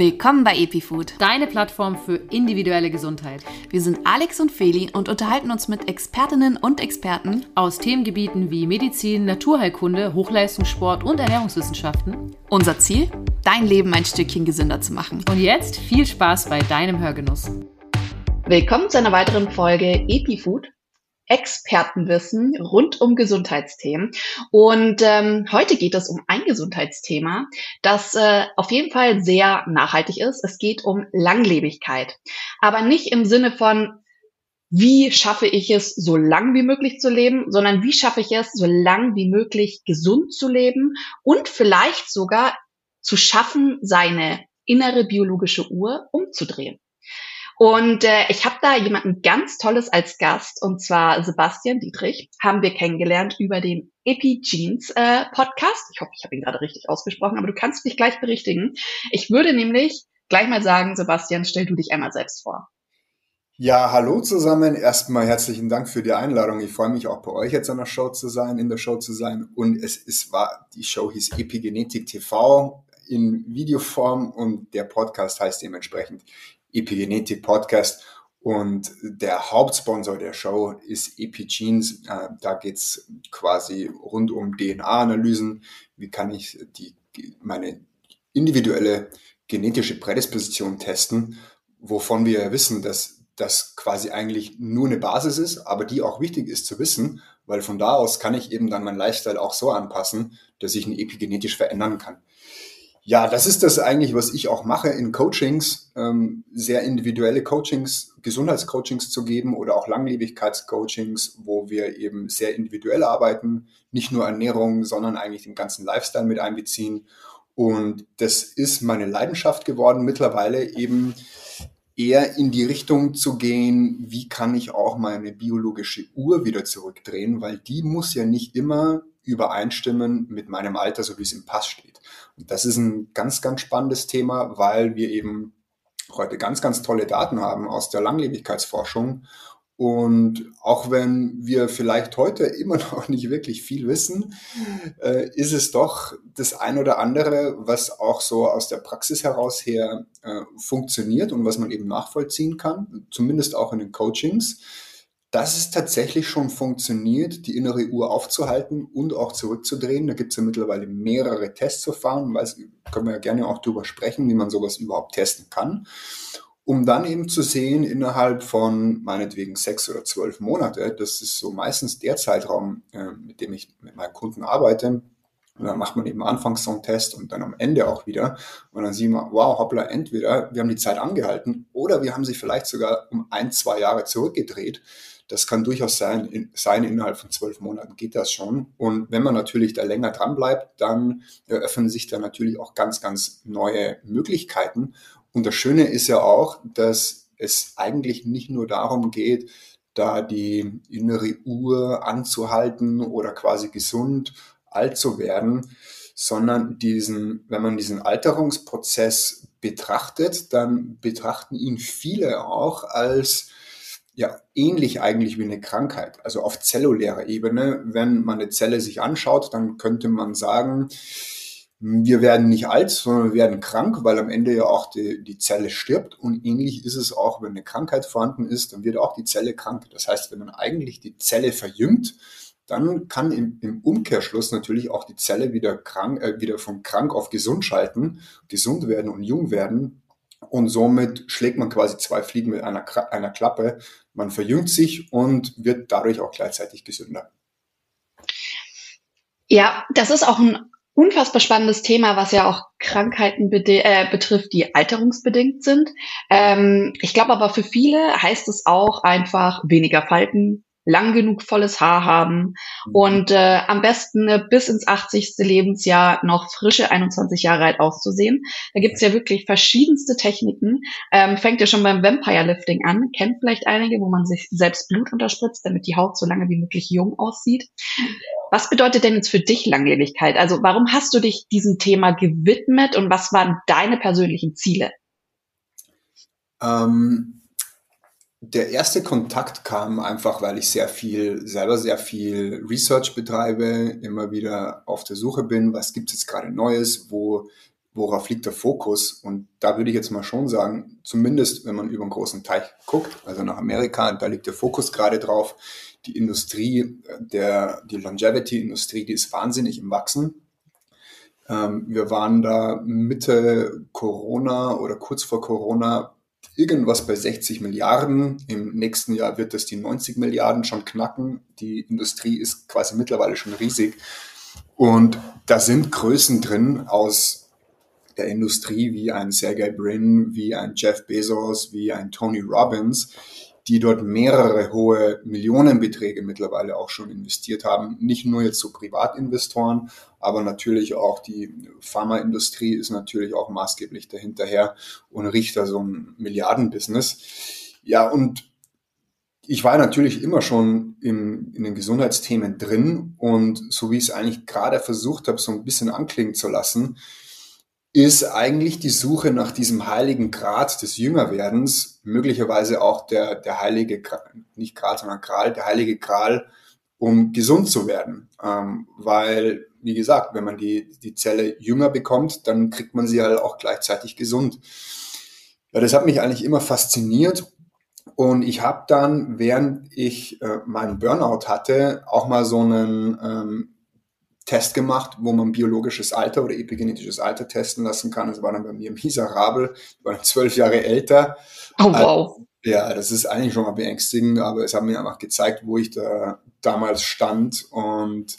Willkommen bei EpiFood, deine Plattform für individuelle Gesundheit. Wir sind Alex und Feli und unterhalten uns mit Expertinnen und Experten aus Themengebieten wie Medizin, Naturheilkunde, Hochleistungssport und Ernährungswissenschaften. Unser Ziel? Dein Leben ein Stückchen gesünder zu machen. Und jetzt viel Spaß bei deinem Hörgenuss. Willkommen zu einer weiteren Folge EpiFood. Expertenwissen rund um Gesundheitsthemen. Und ähm, heute geht es um ein Gesundheitsthema, das äh, auf jeden Fall sehr nachhaltig ist. Es geht um Langlebigkeit. Aber nicht im Sinne von, wie schaffe ich es, so lang wie möglich zu leben, sondern wie schaffe ich es, so lang wie möglich gesund zu leben und vielleicht sogar zu schaffen, seine innere biologische Uhr umzudrehen. Und äh, ich habe da jemanden ganz Tolles als Gast, und zwar Sebastian Dietrich, haben wir kennengelernt über den Epigenes äh, Podcast. Ich hoffe, ich habe ihn gerade richtig ausgesprochen, aber du kannst dich gleich berichtigen. Ich würde nämlich gleich mal sagen, Sebastian, stell du dich einmal selbst vor. Ja, hallo zusammen. Erstmal herzlichen Dank für die Einladung. Ich freue mich auch bei euch jetzt an der Show zu sein, in der Show zu sein. Und es ist war die Show hieß Epigenetik TV in Videoform und der Podcast heißt dementsprechend Epigenetik Podcast. Und der Hauptsponsor der Show ist Epigenes. Äh, da geht's quasi rund um DNA-Analysen. Wie kann ich die, meine individuelle genetische Prädisposition testen, wovon wir wissen, dass das quasi eigentlich nur eine Basis ist, aber die auch wichtig ist zu wissen, weil von da aus kann ich eben dann mein Lifestyle auch so anpassen, dass ich ihn epigenetisch verändern kann. Ja, das ist das eigentlich, was ich auch mache in Coachings, ähm, sehr individuelle Coachings, Gesundheitscoachings zu geben oder auch Langlebigkeitscoachings, wo wir eben sehr individuell arbeiten, nicht nur Ernährung, sondern eigentlich den ganzen Lifestyle mit einbeziehen. Und das ist meine Leidenschaft geworden, mittlerweile eben eher in die Richtung zu gehen, wie kann ich auch meine biologische Uhr wieder zurückdrehen, weil die muss ja nicht immer übereinstimmen mit meinem Alter, so wie es im Pass steht. Und das ist ein ganz, ganz spannendes Thema, weil wir eben heute ganz, ganz tolle Daten haben aus der Langlebigkeitsforschung. Und auch wenn wir vielleicht heute immer noch nicht wirklich viel wissen, äh, ist es doch das ein oder andere, was auch so aus der Praxis heraus her äh, funktioniert und was man eben nachvollziehen kann, zumindest auch in den Coachings dass es tatsächlich schon funktioniert, die innere Uhr aufzuhalten und auch zurückzudrehen. Da gibt es ja mittlerweile mehrere Testverfahren, weil können wir ja gerne auch darüber sprechen, wie man sowas überhaupt testen kann, um dann eben zu sehen, innerhalb von meinetwegen sechs oder zwölf Monate, das ist so meistens der Zeitraum, äh, mit dem ich mit meinen Kunden arbeite, und dann macht man eben anfangs so einen Test und dann am Ende auch wieder. Und dann sieht man, wow, hoppla, entweder wir haben die Zeit angehalten oder wir haben sie vielleicht sogar um ein, zwei Jahre zurückgedreht. Das kann durchaus sein, in, sein, innerhalb von zwölf Monaten geht das schon. Und wenn man natürlich da länger dran bleibt, dann eröffnen sich da natürlich auch ganz, ganz neue Möglichkeiten. Und das Schöne ist ja auch, dass es eigentlich nicht nur darum geht, da die innere Uhr anzuhalten oder quasi gesund alt zu werden, sondern diesen, wenn man diesen Alterungsprozess betrachtet, dann betrachten ihn viele auch als ja ähnlich eigentlich wie eine Krankheit, also auf zellulärer Ebene. Wenn man eine Zelle sich anschaut, dann könnte man sagen, wir werden nicht alt, sondern wir werden krank, weil am Ende ja auch die, die Zelle stirbt. Und ähnlich ist es auch, wenn eine Krankheit vorhanden ist, dann wird auch die Zelle krank. Das heißt, wenn man eigentlich die Zelle verjüngt, dann kann im, im Umkehrschluss natürlich auch die Zelle wieder krank, äh, wieder von krank auf gesund schalten, gesund werden und jung werden. Und somit schlägt man quasi zwei Fliegen mit einer, einer Klappe. Man verjüngt sich und wird dadurch auch gleichzeitig gesünder. Ja, das ist auch ein unfassbar spannendes Thema, was ja auch Krankheiten äh, betrifft, die alterungsbedingt sind. Ähm, ich glaube aber für viele heißt es auch einfach weniger Falten, lang genug volles Haar haben mhm. und äh, am besten äh, bis ins 80. Lebensjahr noch frische 21 Jahre alt auszusehen. Da gibt's ja wirklich verschiedenste Techniken. Ähm, fängt ja schon beim Vampire Lifting an, kennt vielleicht einige, wo man sich selbst Blut unterspritzt, damit die Haut so lange wie möglich jung aussieht. Was bedeutet denn jetzt für dich Langlebigkeit? Also warum hast du dich diesem Thema gewidmet und was waren deine persönlichen Ziele? Ähm der erste Kontakt kam einfach, weil ich sehr viel, selber sehr viel Research betreibe, immer wieder auf der Suche bin, was gibt es jetzt gerade Neues, wo, worauf liegt der Fokus? Und da würde ich jetzt mal schon sagen, zumindest wenn man über einen großen Teich guckt, also nach Amerika, da liegt der Fokus gerade drauf. Die Industrie, der, die Longevity-Industrie, die ist wahnsinnig im Wachsen. Ähm, wir waren da Mitte Corona oder kurz vor Corona irgendwas bei 60 Milliarden. Im nächsten Jahr wird das die 90 Milliarden schon knacken. Die Industrie ist quasi mittlerweile schon riesig. Und da sind Größen drin aus der Industrie wie ein Sergey Brin, wie ein Jeff Bezos, wie ein Tony Robbins, die dort mehrere hohe Millionenbeträge mittlerweile auch schon investiert haben. Nicht nur jetzt so Privatinvestoren, aber natürlich auch die Pharmaindustrie ist natürlich auch maßgeblich dahinterher und riecht da so ein Milliardenbusiness. Ja, und ich war natürlich immer schon in, in den Gesundheitsthemen drin und so wie ich es eigentlich gerade versucht habe, so ein bisschen anklingen zu lassen, ist eigentlich die Suche nach diesem heiligen Grad des Jüngerwerdens, möglicherweise auch der, der heilige, nicht Grad, sondern Gral, der heilige Gral, um gesund zu werden. Ähm, weil, wie gesagt, wenn man die, die Zelle jünger bekommt, dann kriegt man sie halt auch gleichzeitig gesund. Ja, das hat mich eigentlich immer fasziniert. Und ich habe dann, während ich äh, meinen Burnout hatte, auch mal so einen ähm, Test gemacht, wo man biologisches Alter oder epigenetisches Alter testen lassen kann. Das war dann bei mir miserabel. Ich war zwölf Jahre älter. Oh, wow. Also, ja, das ist eigentlich schon mal beängstigend, aber es hat mir einfach gezeigt, wo ich da damals stand. Und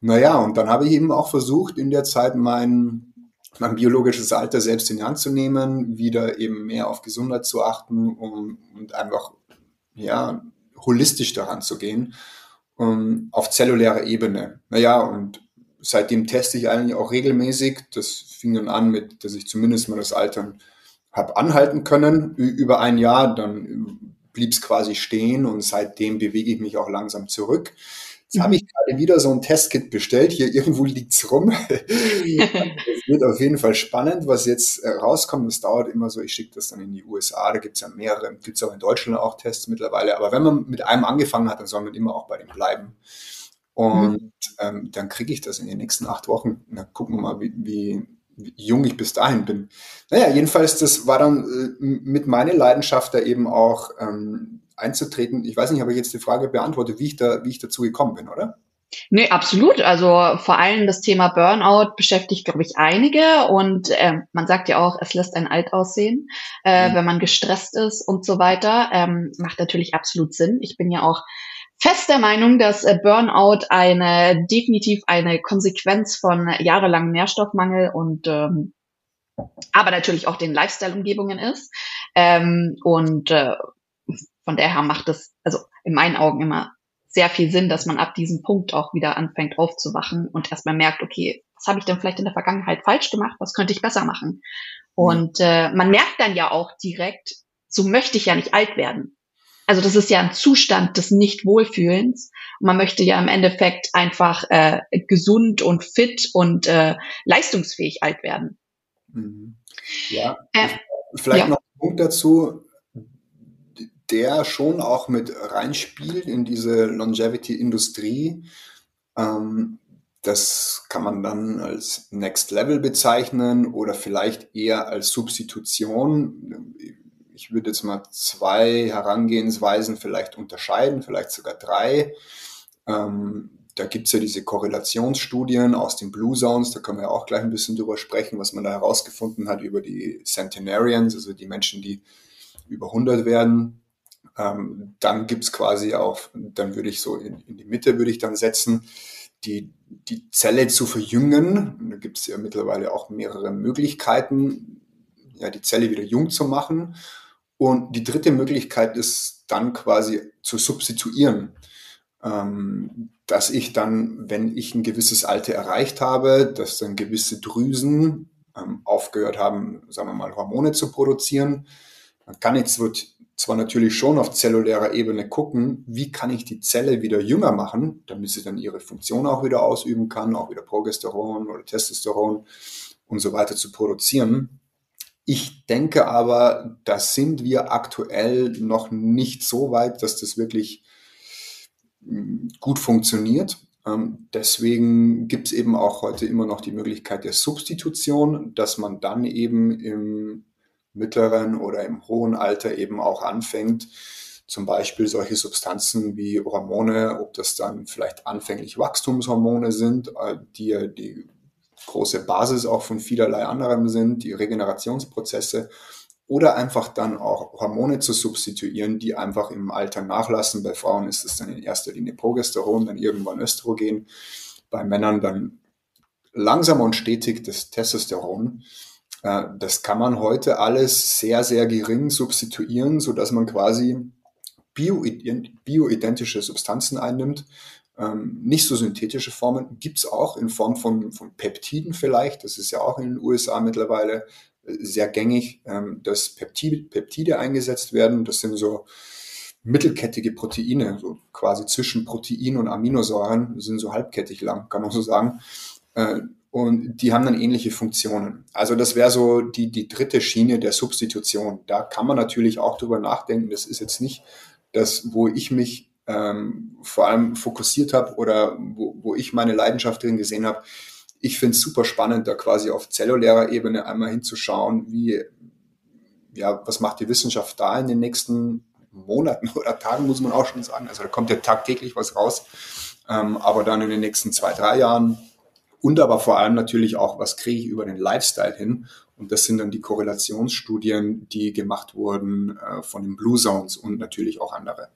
naja, und dann habe ich eben auch versucht, in der Zeit mein, mein biologisches Alter selbst in die Hand zu nehmen, wieder eben mehr auf Gesundheit zu achten um, und einfach, ja, holistisch daran zu gehen ähm, auf zellulärer Ebene. Naja, und seitdem teste ich eigentlich auch regelmäßig. Das fing dann an mit, dass ich zumindest mal das Altern habe anhalten können über ein Jahr. Dann blieb es quasi stehen und seitdem bewege ich mich auch langsam zurück. Jetzt habe ich gerade wieder so ein Testkit bestellt. Hier irgendwo liegt's rum. Es wird auf jeden Fall spannend, was jetzt äh, rauskommt. Das dauert immer so. Ich schicke das dann in die USA. Da gibt's ja mehrere. Gibt's auch in Deutschland auch Tests mittlerweile. Aber wenn man mit einem angefangen hat, dann soll man immer auch bei dem bleiben. Und mhm. ähm, dann kriege ich das in den nächsten acht Wochen. Na, gucken wir mal, wie, wie, wie jung ich bis dahin bin. Naja, jedenfalls, das war dann äh, mit meiner Leidenschaft da eben auch ähm, einzutreten. Ich weiß nicht, habe ich jetzt die Frage beantwortet, wie ich, da, wie ich dazu gekommen bin, oder? Nee, absolut. Also vor allem das Thema Burnout beschäftigt, glaube ich, einige. Und äh, man sagt ja auch, es lässt einen alt aussehen, äh, mhm. wenn man gestresst ist und so weiter. Ähm, macht natürlich absolut Sinn. Ich bin ja auch fest der Meinung, dass äh, Burnout eine definitiv eine Konsequenz von jahrelangem Nährstoffmangel und ähm, aber natürlich auch den Lifestyle-Umgebungen ist. Ähm, und äh, von daher macht es, also in meinen Augen immer sehr viel Sinn, dass man ab diesem Punkt auch wieder anfängt aufzuwachen und erstmal merkt, okay, was habe ich denn vielleicht in der Vergangenheit falsch gemacht, was könnte ich besser machen? Und äh, man merkt dann ja auch direkt, so möchte ich ja nicht alt werden. Also das ist ja ein Zustand des Nicht-Wohlfühlens. Und man möchte ja im Endeffekt einfach äh, gesund und fit und äh, leistungsfähig alt werden. Mhm. Ja, äh, vielleicht ja. noch ein Punkt dazu der schon auch mit reinspielt in diese Longevity-Industrie. Ähm, das kann man dann als Next Level bezeichnen oder vielleicht eher als Substitution. Ich würde jetzt mal zwei Herangehensweisen vielleicht unterscheiden, vielleicht sogar drei. Ähm, da gibt es ja diese Korrelationsstudien aus den Blue Zones, da können wir auch gleich ein bisschen drüber sprechen, was man da herausgefunden hat über die Centenarians, also die Menschen, die über 100 werden. Ähm, dann gibt's quasi auch, dann würde ich so in, in, die Mitte würde ich dann setzen, die, die Zelle zu verjüngen. Da gibt's ja mittlerweile auch mehrere Möglichkeiten, ja, die Zelle wieder jung zu machen. Und die dritte Möglichkeit ist dann quasi zu substituieren. Ähm, dass ich dann, wenn ich ein gewisses Alter erreicht habe, dass dann gewisse Drüsen ähm, aufgehört haben, sagen wir mal, Hormone zu produzieren, dann kann ich zwar natürlich schon auf zellulärer Ebene gucken, wie kann ich die Zelle wieder jünger machen, damit sie dann ihre Funktion auch wieder ausüben kann, auch wieder Progesteron oder Testosteron und so weiter zu produzieren. Ich denke aber, da sind wir aktuell noch nicht so weit, dass das wirklich hm, gut funktioniert. Ähm, deswegen gibt es eben auch heute immer noch die Möglichkeit der Substitution, dass man dann eben im mittleren oder im hohen Alter eben auch anfängt, zum Beispiel solche Substanzen wie Hormone, ob das dann vielleicht anfänglich Wachstumshormone sind, äh, die ja die große Basis auch von vielerlei anderem sind, die Regenerationsprozesse, oder einfach dann auch Hormone zu substituieren, die einfach im Alter nachlassen. Bei Frauen ist es dann in erster Linie Progesteron, dann irgendwann Östrogen, bei Männern dann langsam und stetig das Testosteron. Äh, das kann man heute alles sehr, sehr gering substituieren, so dass man quasi bioidentische Substanzen einnimmt. Ähm, nicht so synthetische Formen gibt es auch in Form von, von Peptiden vielleicht. Das ist ja auch in den USA mittlerweile äh, sehr gängig, ähm, dass Peptide, Peptide eingesetzt werden. Das sind so mittelkettige Proteine, so quasi zwischen Protein und Aminosäuren, sind so halbkettig lang, kann man so sagen. Äh, und die haben dann ähnliche Funktionen. Also das wäre so die, die dritte Schiene der Substitution. Da kann man natürlich auch drüber nachdenken. Das ist jetzt nicht das, wo ich mich ähm, vor allem fokussiert habe oder wo, wo ich meine Leidenschaft drin gesehen habe. Ich finde es super spannend, da quasi auf zellulärer Ebene einmal hinzuschauen, wie, ja, was macht die Wissenschaft da in den nächsten Monaten oder Tagen, muss man auch schon sagen. Also da kommt ja tagtäglich was raus. Ähm, aber dann in den nächsten zwei, drei Jahren und aber vor allem natürlich auch, was kriege ich über den Lifestyle hin und das sind dann die Korrelationsstudien, die gemacht wurden äh, von den Blue Zones und natürlich auch andere.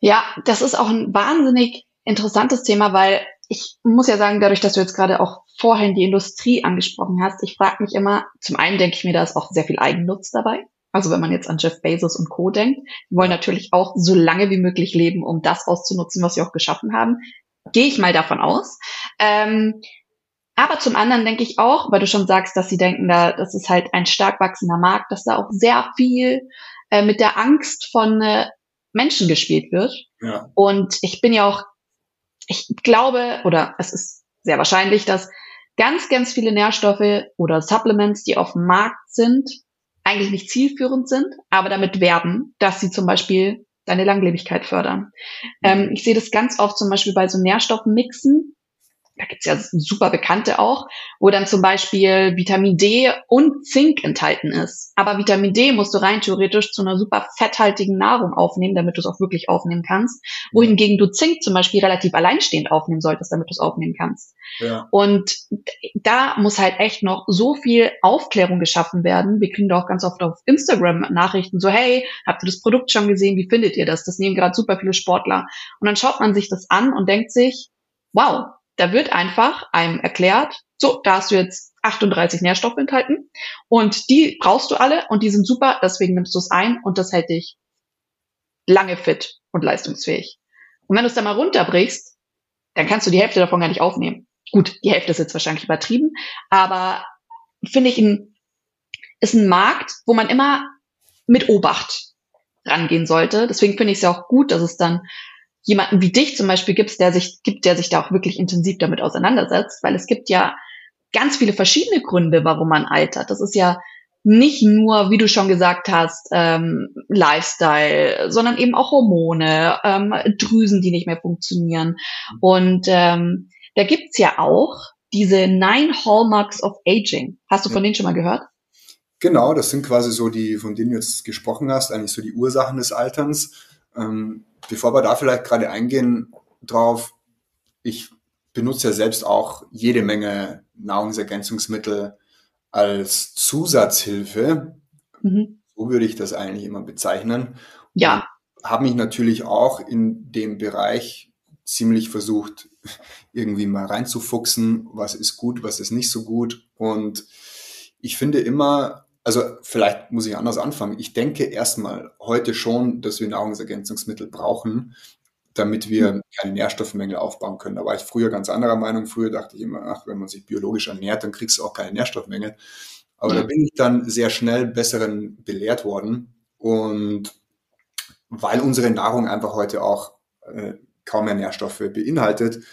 Ja, das ist auch ein wahnsinnig interessantes Thema, weil ich muss ja sagen, dadurch, dass du jetzt gerade auch vorhin die Industrie angesprochen hast, ich frage mich immer, zum einen denke ich mir, da ist auch sehr viel Eigennutz dabei. Also wenn man jetzt an Jeff Bezos und Co. denkt, die wollen natürlich auch so lange wie möglich leben, um das auszunutzen, was sie auch geschaffen haben. Gehe ich mal davon aus. Ähm, aber zum anderen denke ich auch, weil du schon sagst, dass sie denken, da, das ist halt ein stark wachsender Markt, dass da auch sehr viel äh, mit der Angst von äh, Menschen gespielt wird. Ja. Und ich bin ja auch, ich glaube, oder es ist sehr wahrscheinlich, dass ganz, ganz viele Nährstoffe oder Supplements, die auf dem Markt sind, eigentlich nicht zielführend sind, aber damit werben, dass sie zum Beispiel deine Langlebigkeit fördern. Mhm. Ähm, ich sehe das ganz oft zum Beispiel bei so Nährstoffmixen, da gibt's ja super bekannte auch, wo dann zum Beispiel Vitamin D und Zink enthalten ist. Aber Vitamin D musst du rein theoretisch zu einer super fetthaltigen Nahrung aufnehmen, damit du es auch wirklich aufnehmen kannst. Wohingegen du Zink zum Beispiel relativ alleinstehend aufnehmen solltest, damit du es aufnehmen kannst. Ja. Und da muss halt echt noch so viel Aufklärung geschaffen werden. Wir kriegen da auch ganz oft auf Instagram Nachrichten so, hey, habt ihr das Produkt schon gesehen? Wie findet ihr das? Das nehmen gerade super viele Sportler. Und dann schaut man sich das an und denkt sich, wow, da wird einfach einem erklärt, so, da hast du jetzt 38 Nährstoffe enthalten und die brauchst du alle und die sind super, deswegen nimmst du es ein und das hält dich lange fit und leistungsfähig. Und wenn du es dann mal runterbrichst, dann kannst du die Hälfte davon gar nicht aufnehmen. Gut, die Hälfte ist jetzt wahrscheinlich übertrieben, aber finde ich ein, ist ein Markt, wo man immer mit Obacht rangehen sollte. Deswegen finde ich es ja auch gut, dass es dann jemanden wie dich zum Beispiel gibt, der sich, gibt, der sich da auch wirklich intensiv damit auseinandersetzt, weil es gibt ja ganz viele verschiedene Gründe, warum man altert. Das ist ja nicht nur, wie du schon gesagt hast, ähm, Lifestyle, sondern eben auch Hormone, ähm, Drüsen, die nicht mehr funktionieren. Und ähm, da gibt's ja auch diese Nine Hallmarks of Aging. Hast du von denen schon mal gehört? Genau, das sind quasi so die, von denen du jetzt gesprochen hast, eigentlich so die Ursachen des Alterns. Ähm, bevor wir da vielleicht gerade eingehen drauf, ich benutze ja selbst auch jede Menge Nahrungsergänzungsmittel als Zusatzhilfe. Mhm. So würde ich das eigentlich immer bezeichnen. Ja. Habe mich natürlich auch in dem Bereich ziemlich versucht, irgendwie mal reinzufuchsen, was ist gut, was ist nicht so gut. Und ich finde immer, also vielleicht muss ich anders anfangen. Ich denke erstmal heute schon, dass wir Nahrungsergänzungsmittel brauchen, damit wir hm. keine Nährstoffmängel aufbauen können. Da war ich früher ganz anderer Meinung. Früher dachte ich immer, ach, wenn man sich biologisch ernährt, dann kriegst du auch keine Nährstoffmängel. Aber ja. da bin ich dann sehr schnell besseren belehrt worden. Und weil unsere Nahrung einfach heute auch äh, kaum mehr Nährstoffe beinhaltet,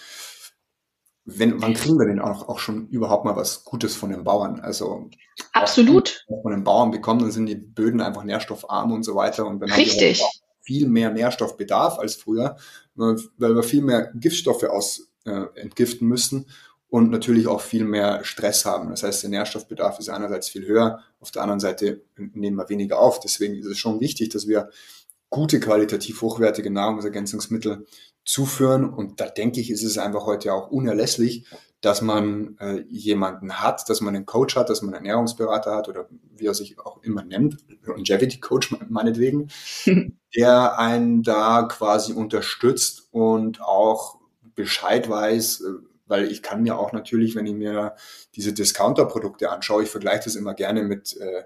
wenn, wann kriegen wir denn auch, auch schon überhaupt mal was Gutes von den Bauern? Also absolut von den Bauern bekommen, dann sind die Böden einfach nährstoffarm und so weiter. Und dann Richtig. haben wir viel mehr Nährstoffbedarf als früher, weil wir viel mehr Giftstoffe aus äh, entgiften müssen und natürlich auch viel mehr Stress haben. Das heißt, der Nährstoffbedarf ist einerseits viel höher, auf der anderen Seite nehmen wir weniger auf. Deswegen ist es schon wichtig, dass wir gute, qualitativ hochwertige Nahrungsergänzungsmittel zuführen. Und da denke ich, ist es einfach heute auch unerlässlich, dass man äh, jemanden hat, dass man einen Coach hat, dass man einen Ernährungsberater hat oder wie er sich auch immer nennt, Longevity Coach meinetwegen, der einen da quasi unterstützt und auch Bescheid weiß, äh, weil ich kann mir auch natürlich, wenn ich mir diese Discounter-Produkte anschaue, ich vergleiche das immer gerne mit äh,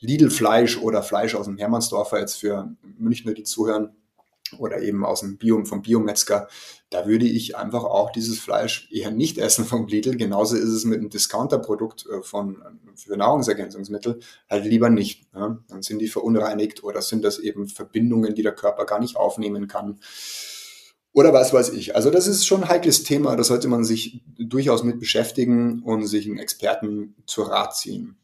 Lidl-Fleisch oder Fleisch aus dem Hermannsdorfer jetzt für Münchner, die zuhören, oder eben aus dem Bio, vom Biometzger, da würde ich einfach auch dieses Fleisch eher nicht essen vom Lidl. Genauso ist es mit einem Discounter-Produkt äh, von, für Nahrungsergänzungsmittel halt lieber nicht. Ja? Dann sind die verunreinigt oder sind das eben Verbindungen, die der Körper gar nicht aufnehmen kann. Oder was weiß ich. Also das ist schon ein heikles Thema, da sollte man sich durchaus mit beschäftigen und sich einen Experten zur Rat ziehen.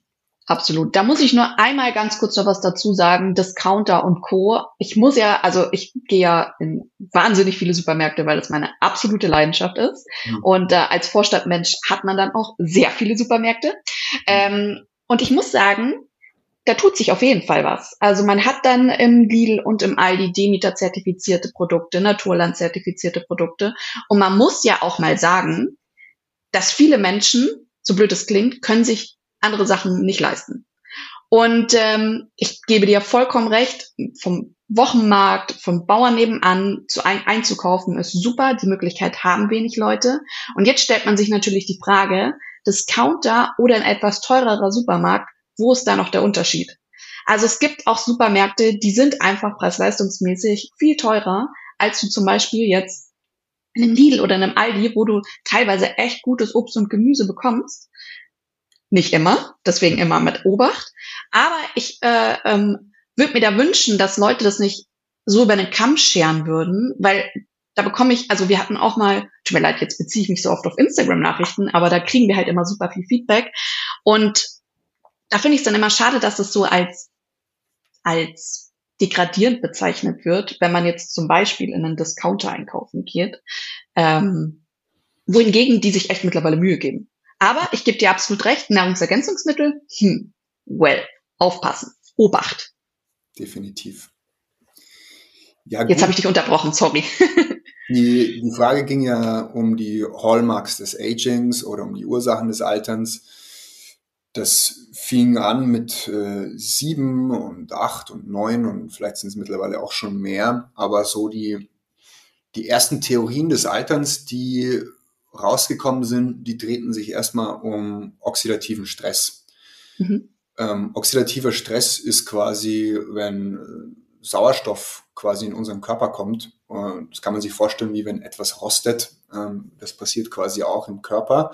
Absolut. Da muss ich nur einmal ganz kurz noch was dazu sagen. Discounter und Co. Ich muss ja, also ich gehe ja in wahnsinnig viele Supermärkte, weil das meine absolute Leidenschaft ist. Mhm. Und äh, als Vorstadtmensch hat man dann auch sehr viele Supermärkte. Ähm, und ich muss sagen, da tut sich auf jeden Fall was. Also man hat dann im Lidl und im Aldi Demeter-zertifizierte Produkte, Naturland-zertifizierte Produkte. Und man muss ja auch mal sagen, dass viele Menschen, so blöd es klingt, können sich andere Sachen nicht leisten. Und ähm, ich gebe dir vollkommen recht, vom Wochenmarkt, vom Bauern nebenan zu ein, einzukaufen ist super. Die Möglichkeit haben wenig Leute. Und jetzt stellt man sich natürlich die Frage, Discounter oder ein etwas teurerer Supermarkt, wo ist da noch der Unterschied? Also es gibt auch Supermärkte, die sind einfach preis-leistungsmäßig viel teurer, als du zum Beispiel jetzt in einem Lidl oder in einem Aldi, wo du teilweise echt gutes Obst und Gemüse bekommst. Nicht immer, deswegen immer mit Obacht. Aber ich äh, ähm, würde mir da wünschen, dass Leute das nicht so über den Kamm scheren würden, weil da bekomme ich, also wir hatten auch mal, tut mir leid, jetzt beziehe ich mich so oft auf Instagram-Nachrichten, aber da kriegen wir halt immer super viel Feedback. Und da finde ich es dann immer schade, dass es so als, als degradierend bezeichnet wird, wenn man jetzt zum Beispiel in einen Discounter einkaufen geht, ähm, wohingegen die sich echt mittlerweile Mühe geben. Aber ich gebe dir absolut recht, Nahrungsergänzungsmittel, hm, well, aufpassen, Obacht. Definitiv. Ja, Jetzt habe ich dich unterbrochen, sorry. die, die Frage ging ja um die Hallmarks des Agings oder um die Ursachen des Alterns. Das fing an mit äh, sieben und acht und neun und vielleicht sind es mittlerweile auch schon mehr. Aber so die, die ersten Theorien des Alterns, die rausgekommen sind, die drehten sich erstmal um oxidativen Stress. Mhm. Ähm, oxidativer Stress ist quasi, wenn äh, Sauerstoff quasi in unseren Körper kommt. Das kann man sich vorstellen, wie wenn etwas rostet. Ähm, das passiert quasi auch im Körper.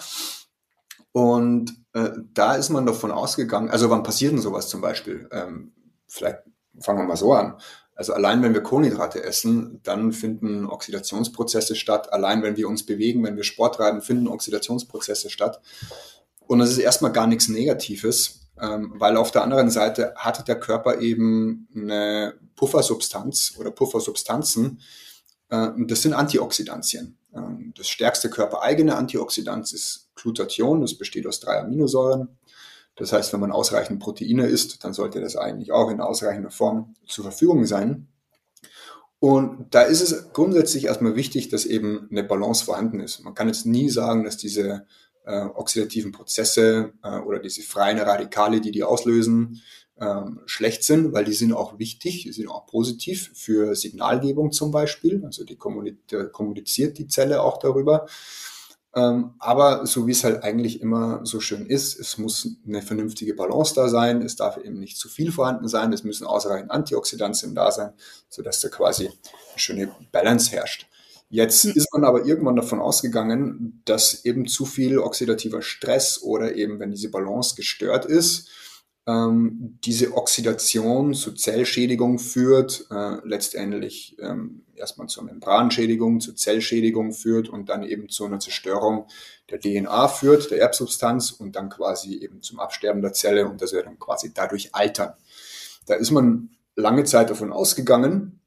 Und äh, da ist man davon ausgegangen, also wann passiert denn sowas zum Beispiel? Ähm, vielleicht fangen wir mal so an. Also allein wenn wir Kohlenhydrate essen, dann finden Oxidationsprozesse statt. Allein wenn wir uns bewegen, wenn wir Sport treiben, finden Oxidationsprozesse statt. Und das ist erstmal gar nichts Negatives, ähm, weil auf der anderen Seite hat der Körper eben eine Puffersubstanz oder Puffersubstanzen. Äh, das sind Antioxidantien. Ähm, das stärkste körpereigene Antioxidant ist Glutathion. Das besteht aus drei Aminosäuren. Das heißt, wenn man ausreichend Proteine isst, dann sollte das eigentlich auch in ausreichender Form zur Verfügung sein. Und da ist es grundsätzlich erstmal wichtig, dass eben eine Balance vorhanden ist. Man kann jetzt nie sagen, dass diese äh, oxidativen Prozesse äh, oder diese freien Radikale, die die auslösen, äh, schlecht sind, weil die sind auch wichtig, die sind auch positiv für Signalgebung zum Beispiel. Also die kommuniziert die Zelle auch darüber. Ähm, aber so wie es halt eigentlich immer so schön ist, es muss eine vernünftige Balance da sein, es darf eben nicht zu viel vorhanden sein, es müssen ausreichend Antioxidantien da sein, sodass da quasi eine schöne Balance herrscht. Jetzt hm. ist man aber irgendwann davon ausgegangen, dass eben zu viel oxidativer Stress oder eben wenn diese Balance gestört ist, ähm, diese Oxidation zu Zellschädigung führt, äh, letztendlich ähm, erstmal zur Membranschädigung, zur Zellschädigung führt und dann eben zu einer Zerstörung der DNA führt, der Erbsubstanz und dann quasi eben zum Absterben der Zelle und das wird dann quasi dadurch altern. Da ist man lange Zeit davon ausgegangen,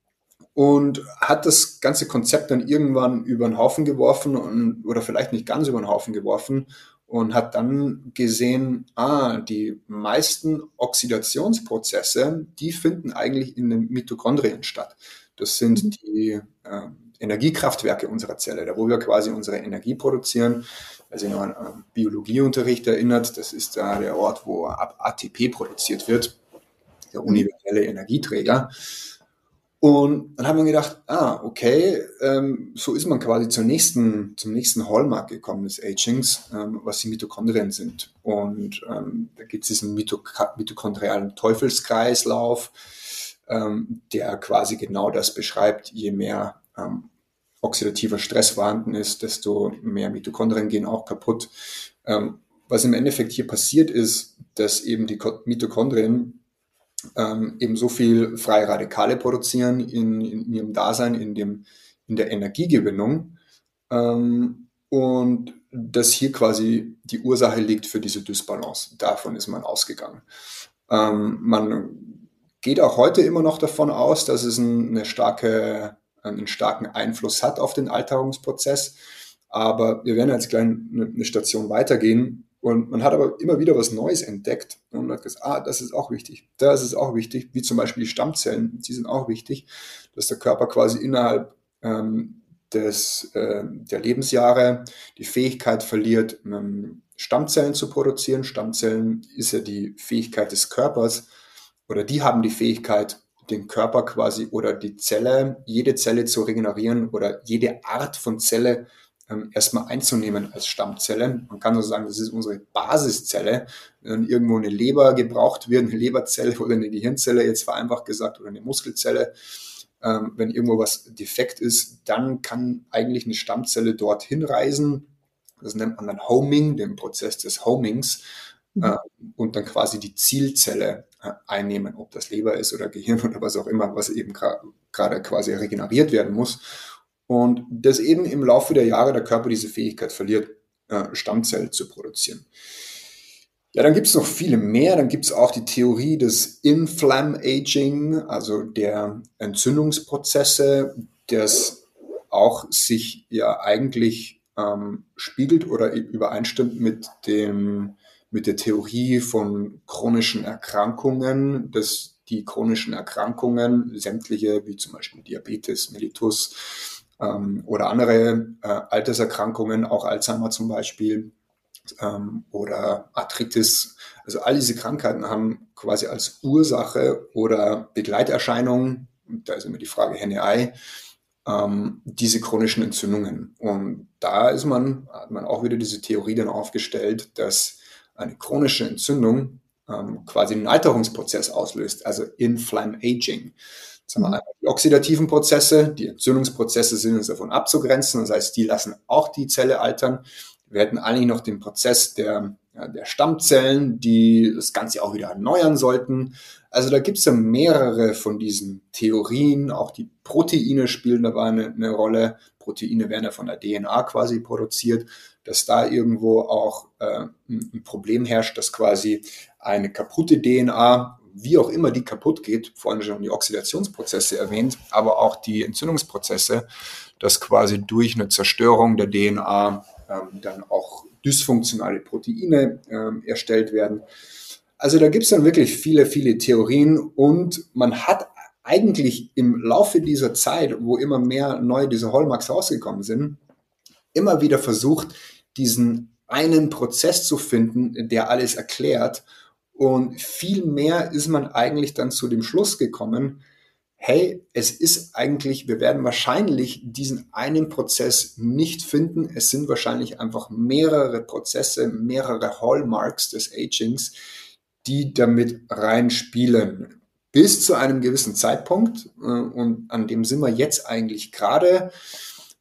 und hat das ganze Konzept dann irgendwann über den Haufen geworfen und, oder vielleicht nicht ganz über den Haufen geworfen und hat dann gesehen, ah, die meisten Oxidationsprozesse, die finden eigentlich in den Mitochondrien statt. Das sind mhm. die äh, Energiekraftwerke unserer Zelle, da wo wir quasi unsere Energie produzieren. Also noch an äh, Biologieunterricht erinnert, das ist da der Ort, wo ATP produziert wird, der mhm. universelle Energieträger. Und dann haben wir gedacht, ah, okay, ähm, so ist man quasi zur nächsten, zum nächsten Hallmark gekommen des Agings, ähm, was die Mitochondrien sind. Und ähm, da gibt es diesen mitochondrialen Teufelskreislauf, ähm, der quasi genau das beschreibt, je mehr ähm, oxidativer Stress vorhanden ist, desto mehr Mitochondrien gehen auch kaputt. Ähm, was im Endeffekt hier passiert ist, dass eben die Mitochondrien ähm, eben so viel freie Radikale produzieren in, in ihrem Dasein, in, dem, in der Energiegewinnung. Ähm, und dass hier quasi die Ursache liegt für diese Dysbalance. Davon ist man ausgegangen. Ähm, man geht auch heute immer noch davon aus, dass es eine starke, einen starken Einfluss hat auf den Alterungsprozess. Aber wir werden jetzt gleich eine Station weitergehen und man hat aber immer wieder was Neues entdeckt und hat gesagt, ah, das ist auch wichtig, das ist auch wichtig, wie zum Beispiel die Stammzellen, die sind auch wichtig, dass der Körper quasi innerhalb ähm, des, äh, der Lebensjahre die Fähigkeit verliert, ähm, Stammzellen zu produzieren. Stammzellen ist ja die Fähigkeit des Körpers oder die haben die Fähigkeit, den Körper quasi oder die Zelle, jede Zelle zu regenerieren oder jede Art von Zelle ähm, erstmal einzunehmen als Stammzelle. Man kann so sagen, das ist unsere Basiszelle. Wenn irgendwo eine Leber gebraucht wird, eine Leberzelle oder eine Gehirnzelle, jetzt vereinfacht gesagt, oder eine Muskelzelle, ähm, wenn irgendwo was defekt ist, dann kann eigentlich eine Stammzelle dorthin reisen. Das nennt man dann Homing, den Prozess des Homings. Mhm. Äh, und dann quasi die Zielzelle äh, einnehmen, ob das Leber ist oder Gehirn oder was auch immer, was eben gerade quasi regeneriert werden muss. Und dass eben im Laufe der Jahre der Körper diese Fähigkeit verliert, äh, Stammzellen zu produzieren. Ja, dann gibt es noch viele mehr. Dann gibt es auch die Theorie des Inflammaging, also der Entzündungsprozesse, das auch sich ja eigentlich ähm, spiegelt oder übereinstimmt mit dem mit der Theorie von chronischen Erkrankungen, dass die chronischen Erkrankungen, sämtliche, wie zum Beispiel Diabetes mellitus, ähm, oder andere äh, Alterserkrankungen, auch Alzheimer zum Beispiel ähm, oder Arthritis. Also all diese Krankheiten haben quasi als Ursache oder Begleiterscheinung, da ist immer die Frage Henne-Ei, ähm, diese chronischen Entzündungen. Und da ist man, hat man auch wieder diese Theorie dann aufgestellt, dass eine chronische Entzündung ähm, quasi einen Alterungsprozess auslöst, also Inflammaging. Jetzt haben wir einmal die oxidativen Prozesse, die Entzündungsprozesse sind uns davon abzugrenzen, das heißt, die lassen auch die Zelle altern. Wir hätten eigentlich noch den Prozess der, der Stammzellen, die das Ganze auch wieder erneuern sollten. Also da gibt es ja mehrere von diesen Theorien, auch die Proteine spielen dabei eine, eine Rolle. Proteine werden ja von der DNA quasi produziert, dass da irgendwo auch äh, ein Problem herrscht, dass quasi eine kaputte DNA wie auch immer die kaputt geht, vorhin schon die Oxidationsprozesse erwähnt, aber auch die Entzündungsprozesse, dass quasi durch eine Zerstörung der DNA ähm, dann auch dysfunktionale Proteine ähm, erstellt werden. Also da gibt es dann wirklich viele, viele Theorien und man hat eigentlich im Laufe dieser Zeit, wo immer mehr neue diese Hallmarks rausgekommen sind, immer wieder versucht, diesen einen Prozess zu finden, der alles erklärt und viel mehr ist man eigentlich dann zu dem Schluss gekommen, hey, es ist eigentlich, wir werden wahrscheinlich diesen einen Prozess nicht finden. Es sind wahrscheinlich einfach mehrere Prozesse, mehrere Hallmarks des Agings, die damit reinspielen. Bis zu einem gewissen Zeitpunkt, äh, und an dem sind wir jetzt eigentlich gerade,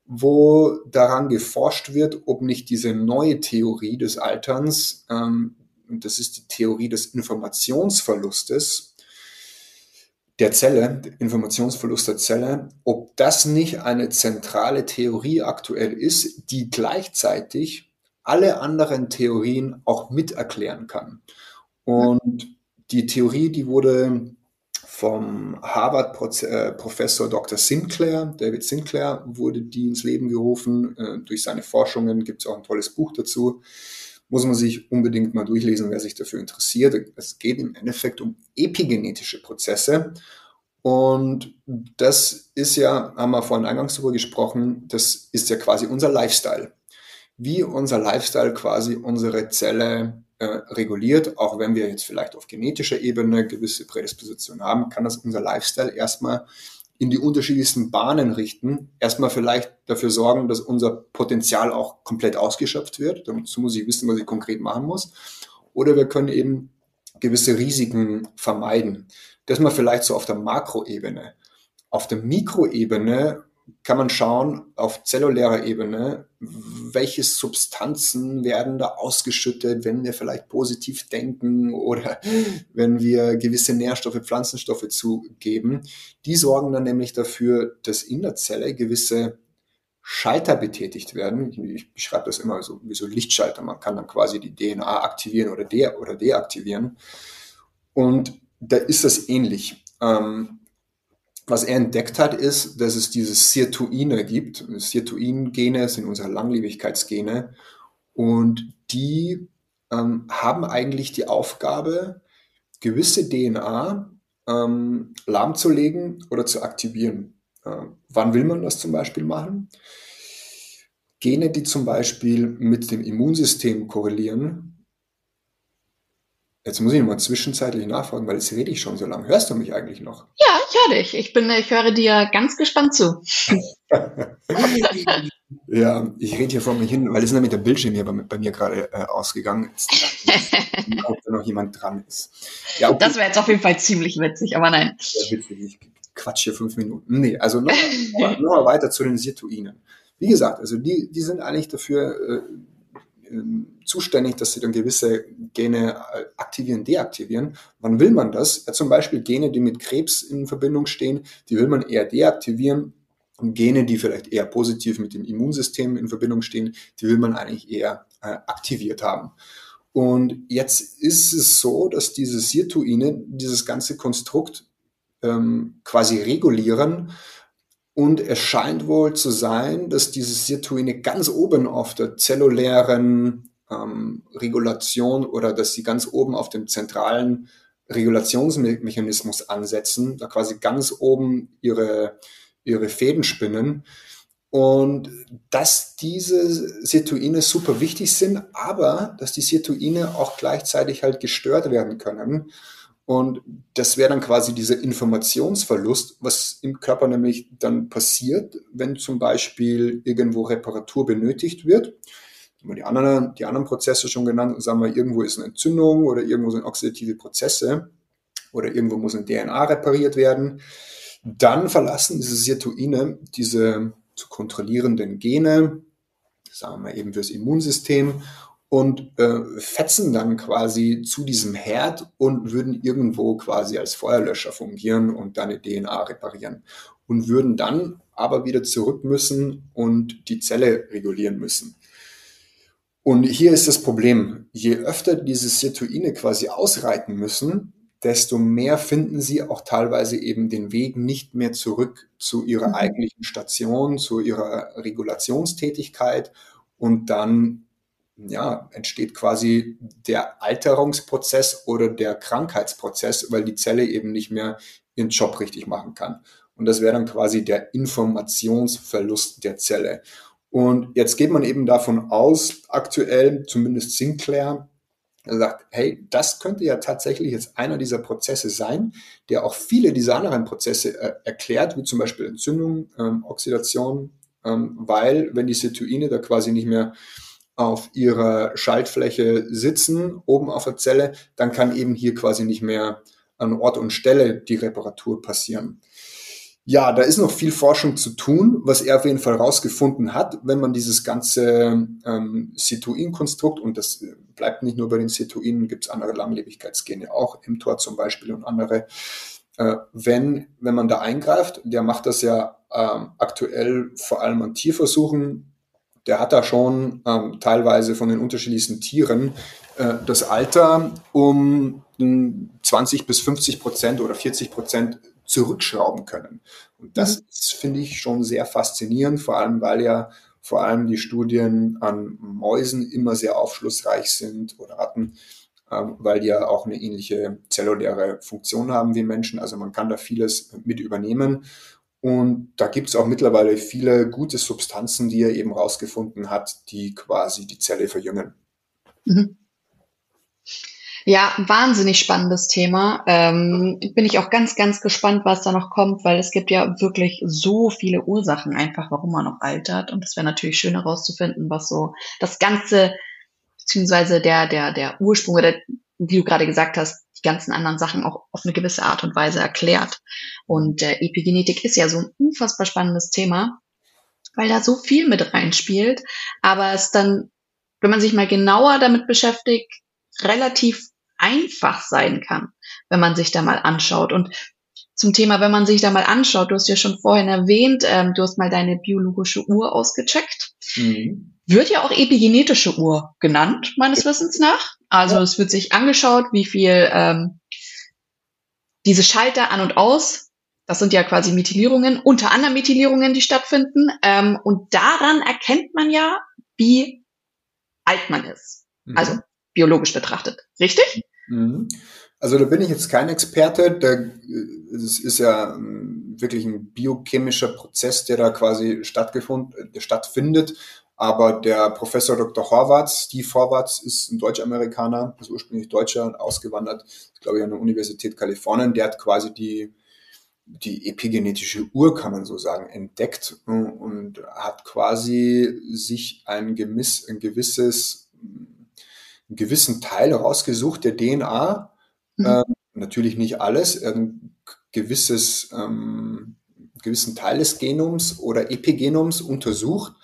wo daran geforscht wird, ob nicht diese neue Theorie des Alterns ähm, und das ist die Theorie des Informationsverlustes der Zelle, Informationsverlust der Zelle, ob das nicht eine zentrale Theorie aktuell ist, die gleichzeitig alle anderen Theorien auch mit erklären kann. Und die Theorie, die wurde vom Harvard-Professor äh, Dr. Sinclair, David Sinclair, wurde die ins Leben gerufen. Äh, durch seine Forschungen gibt es auch ein tolles Buch dazu. Muss man sich unbedingt mal durchlesen, wer sich dafür interessiert. Es geht im Endeffekt um epigenetische Prozesse. Und das ist ja, haben wir vorhin eingangs darüber gesprochen, das ist ja quasi unser Lifestyle. Wie unser Lifestyle quasi unsere Zelle äh, reguliert, auch wenn wir jetzt vielleicht auf genetischer Ebene gewisse Prädispositionen haben, kann das unser Lifestyle erstmal in die unterschiedlichsten Bahnen richten. Erstmal vielleicht dafür sorgen, dass unser Potenzial auch komplett ausgeschöpft wird. Dazu muss ich wissen, was ich konkret machen muss. Oder wir können eben gewisse Risiken vermeiden. Das mal vielleicht so auf der Makroebene. Auf der Mikroebene kann man schauen auf zellulärer Ebene, welche Substanzen werden da ausgeschüttet, wenn wir vielleicht positiv denken oder wenn wir gewisse Nährstoffe, Pflanzenstoffe zugeben. Die sorgen dann nämlich dafür, dass in der Zelle gewisse Schalter betätigt werden. Ich beschreibe das immer so wie so Lichtschalter. Man kann dann quasi die DNA aktivieren oder, de oder deaktivieren. Und da ist das ähnlich. Ähm, was er entdeckt hat, ist, dass es diese Sirtuine gibt. Sirtuin-Gene sind unsere Langlebigkeitsgene und die ähm, haben eigentlich die Aufgabe, gewisse DNA ähm, lahmzulegen oder zu aktivieren. Äh, wann will man das zum Beispiel machen? Gene, die zum Beispiel mit dem Immunsystem korrelieren, Jetzt muss ich mal zwischenzeitlich nachfragen, weil jetzt rede ich schon so lange. Hörst du mich eigentlich noch? Ja, ich höre dich. Ich, bin, ich höre dir ganz gespannt zu. ja, ich rede hier vor mir hin, weil es ist nämlich der Bildschirm hier bei, bei mir gerade äh, ausgegangen ist. ob da noch jemand dran ist. Ja, okay. Das wäre jetzt auf jeden Fall ziemlich witzig, aber nein. Ja, witzig. Ich quatsch hier fünf Minuten. Nee, also noch, noch weiter zu den Sirtuinen. Wie gesagt, also die, die sind eigentlich dafür äh, zuständig, dass sie dann gewisse Gene äh, aktivieren, deaktivieren. Wann will man das? Ja, zum Beispiel Gene, die mit Krebs in Verbindung stehen, die will man eher deaktivieren. Und Gene, die vielleicht eher positiv mit dem Immunsystem in Verbindung stehen, die will man eigentlich eher äh, aktiviert haben. Und jetzt ist es so, dass diese Sirtuine dieses ganze Konstrukt ähm, quasi regulieren und es scheint wohl zu sein, dass diese Sirtuine ganz oben auf der zellulären ähm, Regulation oder dass sie ganz oben auf dem zentralen Regulationsmechanismus ansetzen, da quasi ganz oben ihre, ihre Fäden spinnen. Und dass diese Sirtuine super wichtig sind, aber dass die Sirtuine auch gleichzeitig halt gestört werden können. Und das wäre dann quasi dieser Informationsverlust, was im Körper nämlich dann passiert, wenn zum Beispiel irgendwo Reparatur benötigt wird. Die anderen, die anderen Prozesse schon genannt, sagen wir, irgendwo ist eine Entzündung oder irgendwo sind oxidative Prozesse oder irgendwo muss ein DNA repariert werden. Dann verlassen diese Sirtuine diese zu kontrollierenden Gene, sagen wir eben fürs Immunsystem und äh, fetzen dann quasi zu diesem Herd und würden irgendwo quasi als Feuerlöscher fungieren und deine DNA reparieren und würden dann aber wieder zurück müssen und die Zelle regulieren müssen. Und hier ist das Problem, je öfter diese Sirtuine quasi ausreiten müssen, desto mehr finden sie auch teilweise eben den Weg nicht mehr zurück zu ihrer mhm. eigentlichen Station, zu ihrer Regulationstätigkeit und dann ja, entsteht quasi der Alterungsprozess oder der Krankheitsprozess, weil die Zelle eben nicht mehr ihren Job richtig machen kann. Und das wäre dann quasi der Informationsverlust der Zelle. Und jetzt geht man eben davon aus, aktuell, zumindest Sinclair, sagt, hey, das könnte ja tatsächlich jetzt einer dieser Prozesse sein, der auch viele dieser anderen Prozesse äh, erklärt, wie zum Beispiel Entzündung, ähm, Oxidation, ähm, weil wenn die Situine da quasi nicht mehr auf ihrer Schaltfläche sitzen, oben auf der Zelle, dann kann eben hier quasi nicht mehr an Ort und Stelle die Reparatur passieren. Ja, da ist noch viel Forschung zu tun, was er auf jeden Fall rausgefunden hat, wenn man dieses ganze ähm, Situin-Konstrukt, und das bleibt nicht nur bei den Situinen, gibt es andere Langlebigkeitsgene auch, im Tor zum Beispiel und andere, äh, wenn, wenn man da eingreift, der macht das ja ähm, aktuell vor allem an Tierversuchen, der hat da schon ähm, teilweise von den unterschiedlichsten Tieren äh, das Alter um 20 bis 50 Prozent oder 40 Prozent zurückschrauben können. Und das mhm. finde ich schon sehr faszinierend, vor allem weil ja vor allem die Studien an Mäusen immer sehr aufschlussreich sind oder Ratten, ähm, weil die ja auch eine ähnliche zelluläre Funktion haben wie Menschen. Also man kann da vieles mit übernehmen. Und da gibt es auch mittlerweile viele gute Substanzen, die er eben rausgefunden hat, die quasi die Zelle verjüngen. Mhm. Ja, wahnsinnig spannendes Thema. Ähm, bin ich auch ganz, ganz gespannt, was da noch kommt, weil es gibt ja wirklich so viele Ursachen einfach, warum man noch altert. Und es wäre natürlich schön herauszufinden, was so das Ganze, beziehungsweise der, der, der Ursprung oder wie du gerade gesagt hast, die ganzen anderen Sachen auch auf eine gewisse Art und Weise erklärt. Und äh, Epigenetik ist ja so ein unfassbar spannendes Thema, weil da so viel mit reinspielt, aber es dann, wenn man sich mal genauer damit beschäftigt, relativ einfach sein kann, wenn man sich da mal anschaut. Und zum Thema, wenn man sich da mal anschaut, du hast ja schon vorhin erwähnt, ähm, du hast mal deine biologische Uhr ausgecheckt. Mhm. Wird ja auch epigenetische Uhr genannt, meines Wissens nach. Also ja. es wird sich angeschaut, wie viel ähm, diese Schalter an und aus, das sind ja quasi Methylierungen, unter anderem Methylierungen, die stattfinden. Ähm, und daran erkennt man ja, wie alt man ist. Mhm. Also biologisch betrachtet. Richtig? Mhm. Also da bin ich jetzt kein Experte. Es ist ja ähm, wirklich ein biochemischer Prozess, der da quasi stattgefunden, der stattfindet. Aber der Professor Dr. Horvath, Steve Horvath, ist ein Deutsch-Amerikaner, ist ursprünglich Deutscher, ausgewandert, glaube ich, an der Universität Kalifornien. Der hat quasi die, die epigenetische Uhr, kann man so sagen, entdeckt und hat quasi sich ein, gemiss, ein gewisses einen gewissen Teil rausgesucht der DNA. Mhm. Ähm, natürlich nicht alles, gewisses, ähm, gewissen Teil des Genoms oder Epigenoms untersucht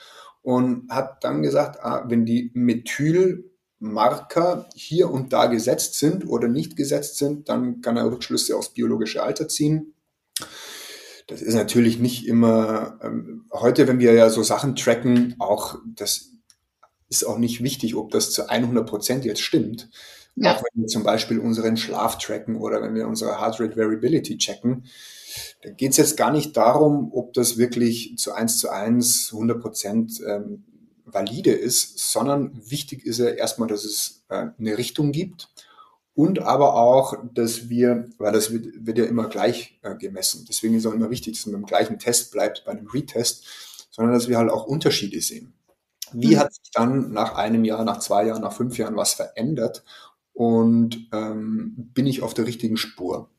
und hat dann gesagt, ah, wenn die Methylmarker hier und da gesetzt sind oder nicht gesetzt sind, dann kann er Rückschlüsse aufs biologische Alter ziehen. Das ist natürlich nicht immer, ähm, heute, wenn wir ja so Sachen tracken, auch das ist auch nicht wichtig, ob das zu 100 Prozent jetzt stimmt. Ja. Auch wenn wir zum Beispiel unseren Schlaf tracken oder wenn wir unsere Heart Rate Variability checken, da geht es jetzt gar nicht darum, ob das wirklich zu 1 zu 1 100 Prozent ähm, valide ist, sondern wichtig ist ja erstmal, dass es äh, eine Richtung gibt und aber auch, dass wir, weil das wird, wird ja immer gleich äh, gemessen, deswegen ist auch immer wichtig, dass man beim gleichen Test bleibt, bei einem Retest, sondern dass wir halt auch Unterschiede sehen. Wie mhm. hat sich dann nach einem Jahr, nach zwei Jahren, nach fünf Jahren was verändert? Und ähm, bin ich auf der richtigen Spur?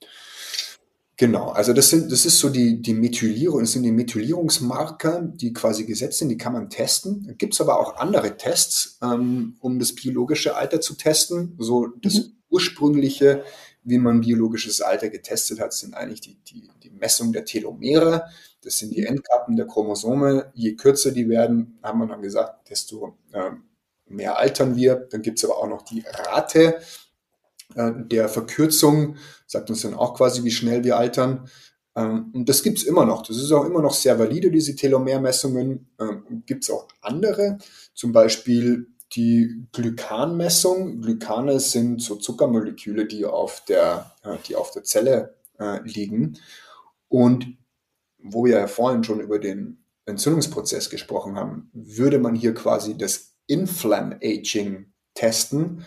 Genau, also das sind, das ist so die, die Methylierung, das sind die Methylierungsmarker, die quasi gesetzt sind, die kann man testen. Gibt es aber auch andere Tests, ähm, um das biologische Alter zu testen. So das mhm. ursprüngliche, wie man biologisches Alter getestet hat, sind eigentlich die, die, die Messung der Telomere. Das sind die mhm. Endkappen der Chromosome. Je kürzer die werden, haben wir dann gesagt, desto äh, mehr altern wir. Dann gibt es aber auch noch die Rate äh, der Verkürzung, sagt uns dann auch quasi, wie schnell wir altern. Ähm, und das gibt es immer noch. Das ist auch immer noch sehr valide, diese Telomermessungen. Ähm, gibt es auch andere, zum Beispiel die Glykanmessung. Glykane sind so Zuckermoleküle, die auf der, äh, die auf der Zelle äh, liegen. Und wo wir ja vorhin schon über den Entzündungsprozess gesprochen haben, würde man hier quasi das Inflam Aging testen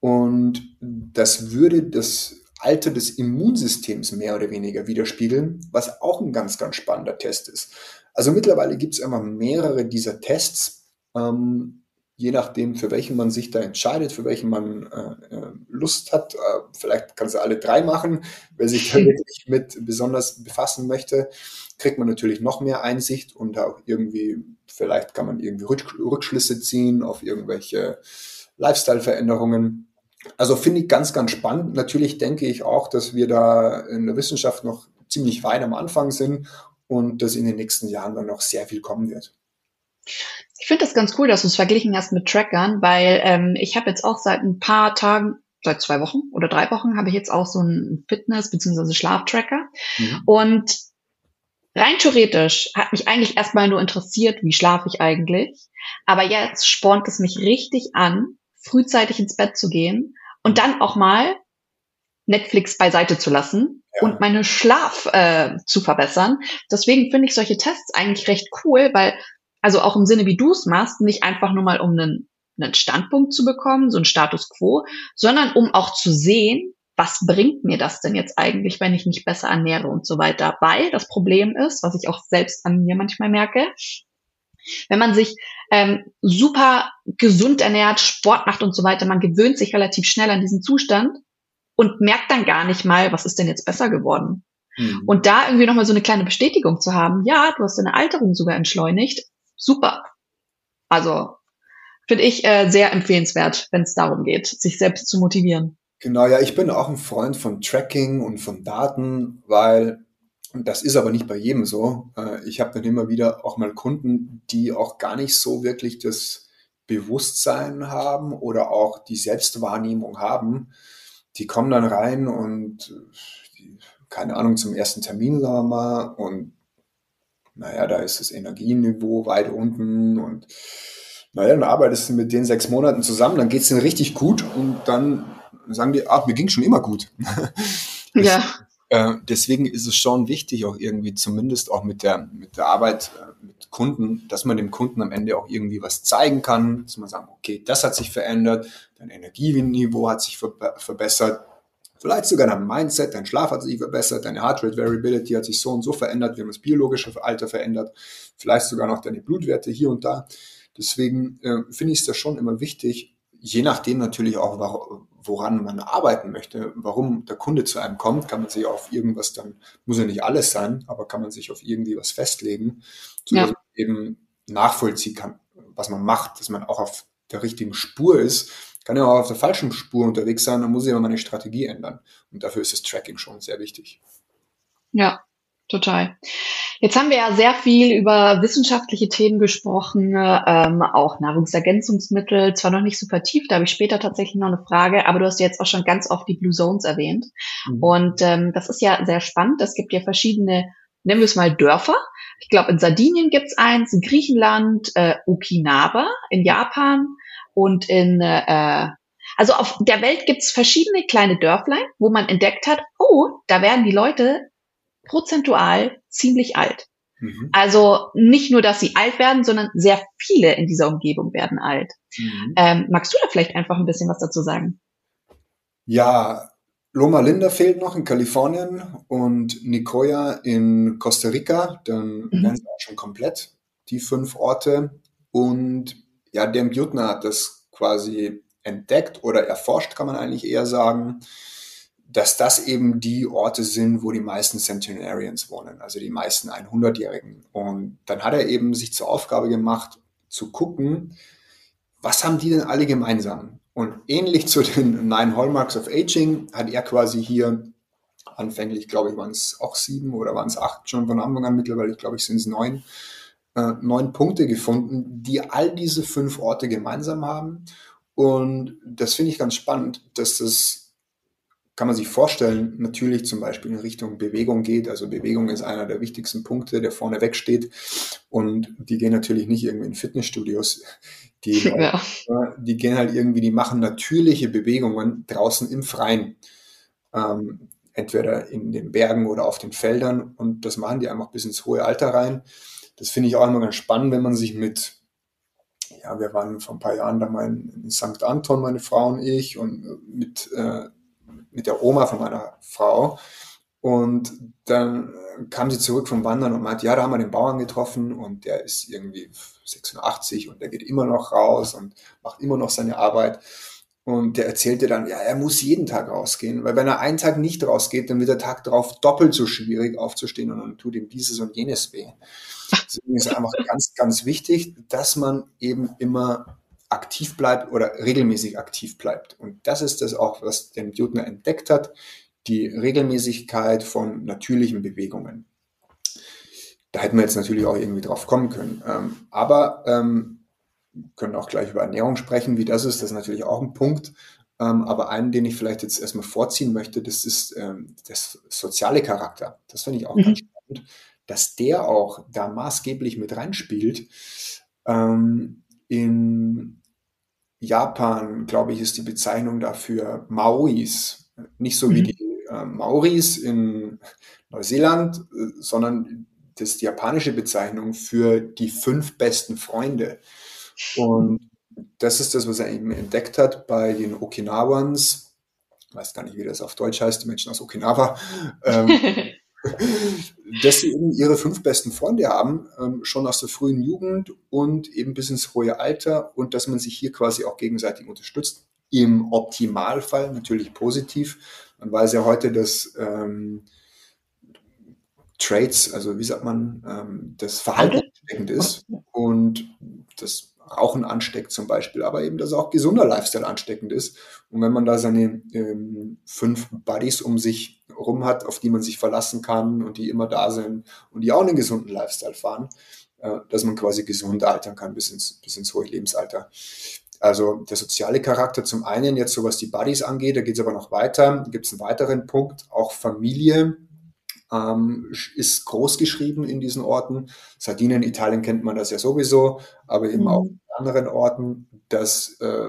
und das würde das Alter des Immunsystems mehr oder weniger widerspiegeln, was auch ein ganz, ganz spannender Test ist. Also mittlerweile gibt es immer mehrere dieser Tests. Ähm, je nachdem, für welchen man sich da entscheidet, für welchen man äh, äh Lust hat. Äh, vielleicht kann sie alle drei machen. Wer sich da wirklich mit besonders befassen möchte, kriegt man natürlich noch mehr Einsicht und auch irgendwie, vielleicht kann man irgendwie Rückschlüsse ziehen auf irgendwelche Lifestyle-Veränderungen. Also finde ich ganz, ganz spannend. Natürlich denke ich auch, dass wir da in der Wissenschaft noch ziemlich weit am Anfang sind und dass in den nächsten Jahren dann noch sehr viel kommen wird. Ich finde das ganz cool, dass du es verglichen hast mit Trackern, weil ähm, ich habe jetzt auch seit ein paar Tagen, seit zwei Wochen oder drei Wochen, habe ich jetzt auch so einen Fitness- bzw. Schlaftracker. Mhm. Und rein theoretisch hat mich eigentlich erstmal nur interessiert, wie schlafe ich eigentlich. Aber jetzt spornt es mich richtig an, frühzeitig ins Bett zu gehen und dann auch mal Netflix beiseite zu lassen ja. und meine Schlaf äh, zu verbessern. Deswegen finde ich solche Tests eigentlich recht cool, weil, also auch im Sinne, wie du es machst, nicht einfach nur mal um einen, einen Standpunkt zu bekommen, so ein Status quo, sondern um auch zu sehen, was bringt mir das denn jetzt eigentlich, wenn ich mich besser ernähre und so weiter. Weil das Problem ist, was ich auch selbst an mir manchmal merke, wenn man sich ähm, super gesund ernährt, Sport macht und so weiter, man gewöhnt sich relativ schnell an diesen Zustand und merkt dann gar nicht mal, was ist denn jetzt besser geworden. Mhm. Und da irgendwie nochmal so eine kleine Bestätigung zu haben, ja, du hast deine Alterung sogar entschleunigt, super. Also finde ich äh, sehr empfehlenswert, wenn es darum geht, sich selbst zu motivieren. Genau, ja, ich bin auch ein Freund von Tracking und von Daten, weil, das ist aber nicht bei jedem so, äh, ich habe dann immer wieder auch mal Kunden, die auch gar nicht so wirklich das Bewusstsein haben oder auch die Selbstwahrnehmung haben, die kommen dann rein und die, keine Ahnung, zum ersten Termin, sagen wir mal, und naja, da ist das Energieniveau weit unten und naja, dann arbeitest du mit den sechs Monaten zusammen, dann geht es denen richtig gut und dann sagen die, ach, mir ging schon immer gut. ja. Äh, deswegen ist es schon wichtig, auch irgendwie zumindest auch mit der, mit der Arbeit äh, mit Kunden, dass man dem Kunden am Ende auch irgendwie was zeigen kann, dass man sagt, okay, das hat sich verändert, dein Energieniveau hat sich ver verbessert, vielleicht sogar dein Mindset, dein Schlaf hat sich verbessert, deine Heart Rate Variability hat sich so und so verändert, wir haben das biologische Alter verändert, vielleicht sogar noch deine Blutwerte hier und da. Deswegen äh, finde ich es da schon immer wichtig, je nachdem natürlich auch, woran man arbeiten möchte, warum der Kunde zu einem kommt, kann man sich auf irgendwas dann, muss ja nicht alles sein, aber kann man sich auf irgendwie was festlegen, sodass ja. man eben nachvollziehen kann, was man macht, dass man auch auf der richtigen Spur ist. Kann ja auch auf der falschen Spur unterwegs sein, dann muss ich aber meine Strategie ändern. Und dafür ist das Tracking schon sehr wichtig. Ja, total. Jetzt haben wir ja sehr viel über wissenschaftliche Themen gesprochen, ähm, auch Nahrungsergänzungsmittel, zwar noch nicht so vertieft, da habe ich später tatsächlich noch eine Frage, aber du hast jetzt auch schon ganz oft die Blue Zones erwähnt. Mhm. Und ähm, das ist ja sehr spannend. Es gibt ja verschiedene, nennen wir es mal Dörfer. Ich glaube, in Sardinien gibt's eins, in Griechenland, äh, Okinawa, in Japan und in äh, also auf der Welt gibt's verschiedene kleine Dörflein, wo man entdeckt hat, oh, da werden die Leute prozentual ziemlich alt. Mhm. Also nicht nur, dass sie alt werden, sondern sehr viele in dieser Umgebung werden alt. Mhm. Ähm, magst du da vielleicht einfach ein bisschen was dazu sagen? Ja, Loma Linda fehlt noch in Kalifornien und Nicoya in Costa Rica. Dann mhm. wären sie auch schon komplett, die fünf Orte. Und ja, Dan Butner hat das quasi entdeckt oder erforscht, kann man eigentlich eher sagen dass das eben die Orte sind, wo die meisten Centenarians wohnen, also die meisten 100-Jährigen. Und dann hat er eben sich zur Aufgabe gemacht, zu gucken, was haben die denn alle gemeinsam? Und ähnlich zu den Nine Hallmarks of Aging hat er quasi hier anfänglich, glaube ich, waren es auch sieben oder waren es acht schon von Anfang an, mittlerweile, glaube ich, sind es neun, äh, neun Punkte gefunden, die all diese fünf Orte gemeinsam haben. Und das finde ich ganz spannend, dass das kann man sich vorstellen, natürlich zum Beispiel in Richtung Bewegung geht. Also Bewegung ist einer der wichtigsten Punkte, der vorne weg steht. Und die gehen natürlich nicht irgendwie in Fitnessstudios. Die, ja. die gehen halt irgendwie, die machen natürliche Bewegungen draußen im Freien. Ähm, entweder in den Bergen oder auf den Feldern. Und das machen die einfach bis ins hohe Alter rein. Das finde ich auch immer ganz spannend, wenn man sich mit ja, wir waren vor ein paar Jahren da mal in, St. Anton, meine Frau und ich, und mit äh, mit der Oma von meiner Frau. Und dann kam sie zurück vom Wandern und meinte, ja, da haben wir den Bauern getroffen und der ist irgendwie 86 und der geht immer noch raus und macht immer noch seine Arbeit. Und der erzählte dann, ja, er muss jeden Tag rausgehen, weil wenn er einen Tag nicht rausgeht, dann wird der Tag darauf doppelt so schwierig aufzustehen und dann tut ihm dieses und jenes weh. Deswegen ist einfach ganz, ganz wichtig, dass man eben immer aktiv bleibt oder regelmäßig aktiv bleibt. Und das ist das auch, was der Newton entdeckt hat, die Regelmäßigkeit von natürlichen Bewegungen. Da hätten wir jetzt natürlich auch irgendwie drauf kommen können. Ähm, aber ähm, können auch gleich über Ernährung sprechen, wie das ist. Das ist natürlich auch ein Punkt. Ähm, aber einen, den ich vielleicht jetzt erstmal vorziehen möchte, das ist ähm, das soziale Charakter. Das finde ich auch mhm. ganz spannend, dass der auch da maßgeblich mit reinspielt. Ähm, in Japan, glaube ich, ist die Bezeichnung dafür Maoris. Nicht so wie mhm. die äh, Maoris in Neuseeland, äh, sondern das ist die japanische Bezeichnung für die fünf besten Freunde. Und das ist das, was er eben entdeckt hat bei den Okinawans. Ich weiß gar nicht, wie das auf Deutsch heißt, die Menschen aus Okinawa. Ähm, dass sie eben ihre fünf besten Freunde haben, ähm, schon aus der frühen Jugend und eben bis ins hohe Alter und dass man sich hier quasi auch gegenseitig unterstützt. Im Optimalfall natürlich positiv. Man weiß ja heute, dass ähm, Traits, also wie sagt man, ähm, das Verhalten ansteckend ist und das auch ein ansteckt zum Beispiel, aber eben, dass auch gesunder Lifestyle ansteckend ist. Und wenn man da seine ähm, fünf Buddies um sich rum hat, auf die man sich verlassen kann und die immer da sind und die auch einen gesunden Lifestyle fahren, äh, dass man quasi gesund altern kann bis ins, bis ins hohe Lebensalter. Also der soziale Charakter zum einen jetzt so was die Buddies angeht, da geht es aber noch weiter. Da gibt es einen weiteren Punkt, auch Familie ähm, ist groß geschrieben in diesen Orten. Sardinien, Italien kennt man das ja sowieso, aber eben mhm. auch in anderen Orten. Das, äh,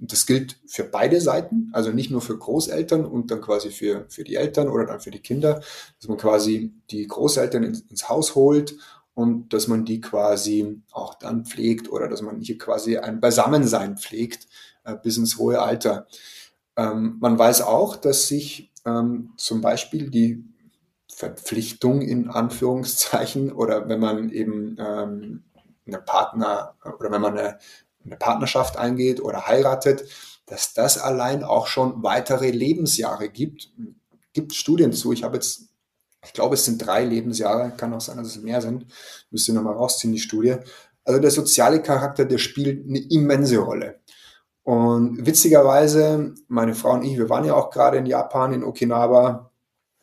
das gilt für beide Seiten, also nicht nur für Großeltern und dann quasi für, für die Eltern oder dann für die Kinder, dass man quasi die Großeltern ins, ins Haus holt und dass man die quasi auch dann pflegt oder dass man hier quasi ein Beisammensein pflegt äh, bis ins hohe Alter. Ähm, man weiß auch, dass sich ähm, zum Beispiel die Verpflichtung in Anführungszeichen oder wenn man eben ähm, eine Partner oder wenn man eine, eine Partnerschaft eingeht oder heiratet, dass das allein auch schon weitere Lebensjahre gibt. Gibt Studien zu. Ich habe jetzt, ich glaube, es sind drei Lebensjahre, kann auch sein, dass es mehr sind. Müsst ihr nochmal rausziehen, die Studie. Also der soziale Charakter, der spielt eine immense Rolle. Und witzigerweise, meine Frau und ich, wir waren ja auch gerade in Japan, in Okinawa.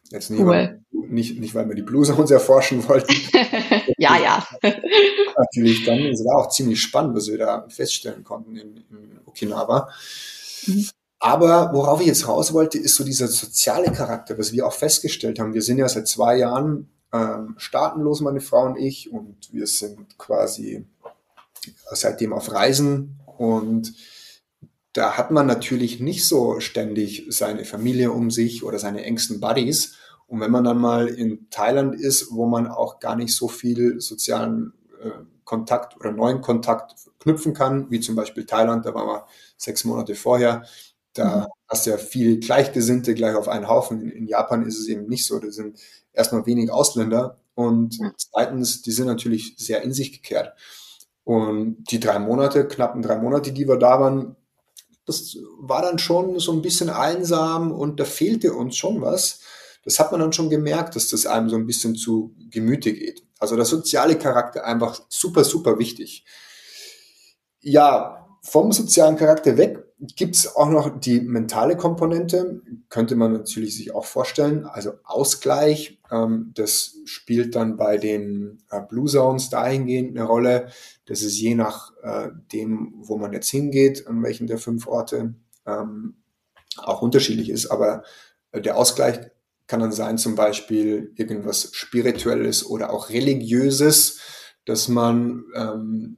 Jetzt nicht, cool. Nicht, nicht, weil wir die Bluse uns erforschen wollten. ja, ja. Natürlich dann. Es war auch ziemlich spannend, was wir da feststellen konnten in, in Okinawa. Mhm. Aber worauf ich jetzt raus wollte, ist so dieser soziale Charakter, was wir auch festgestellt haben. Wir sind ja seit zwei Jahren ähm, staatenlos, meine Frau und ich, und wir sind quasi seitdem auf Reisen und da hat man natürlich nicht so ständig seine Familie um sich oder seine engsten Buddies. Und wenn man dann mal in Thailand ist, wo man auch gar nicht so viel sozialen äh, Kontakt oder neuen Kontakt knüpfen kann, wie zum Beispiel Thailand, da waren wir sechs Monate vorher, da mhm. hast du ja viele Gleichgesinnte gleich auf einen Haufen. In, in, Japan ist es eben nicht so. Da sind erstmal wenig Ausländer und mhm. zweitens, die sind natürlich sehr in sich gekehrt. Und die drei Monate, knappen drei Monate, die wir da waren, das war dann schon so ein bisschen einsam und da fehlte uns schon was. Das hat man dann schon gemerkt, dass das einem so ein bisschen zu Gemüte geht. Also der soziale Charakter einfach super, super wichtig. Ja, vom sozialen Charakter weg gibt es auch noch die mentale Komponente, könnte man natürlich sich auch vorstellen. Also Ausgleich, ähm, das spielt dann bei den äh, Blue Zones dahingehend eine Rolle, dass es je nach äh, dem, wo man jetzt hingeht, an welchen der fünf Orte, ähm, auch unterschiedlich ist. Aber der Ausgleich kann dann sein, zum Beispiel irgendwas Spirituelles oder auch Religiöses, dass man ähm,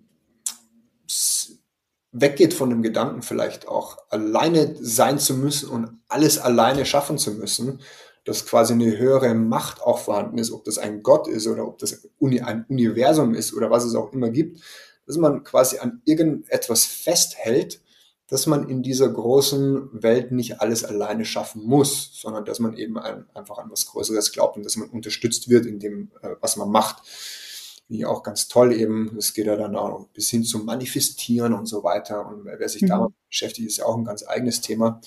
weggeht von dem Gedanken vielleicht auch alleine sein zu müssen und alles alleine schaffen zu müssen, dass quasi eine höhere Macht auch vorhanden ist, ob das ein Gott ist oder ob das ein Universum ist oder was es auch immer gibt, dass man quasi an irgendetwas festhält, dass man in dieser großen Welt nicht alles alleine schaffen muss, sondern dass man eben ein, einfach an was Größeres glaubt und dass man unterstützt wird in dem, äh, was man macht finde ich auch ganz toll eben. Es geht ja dann auch bis hin zum Manifestieren und so weiter. Und wer sich mhm. damit beschäftigt, ist ja auch ein ganz eigenes Thema.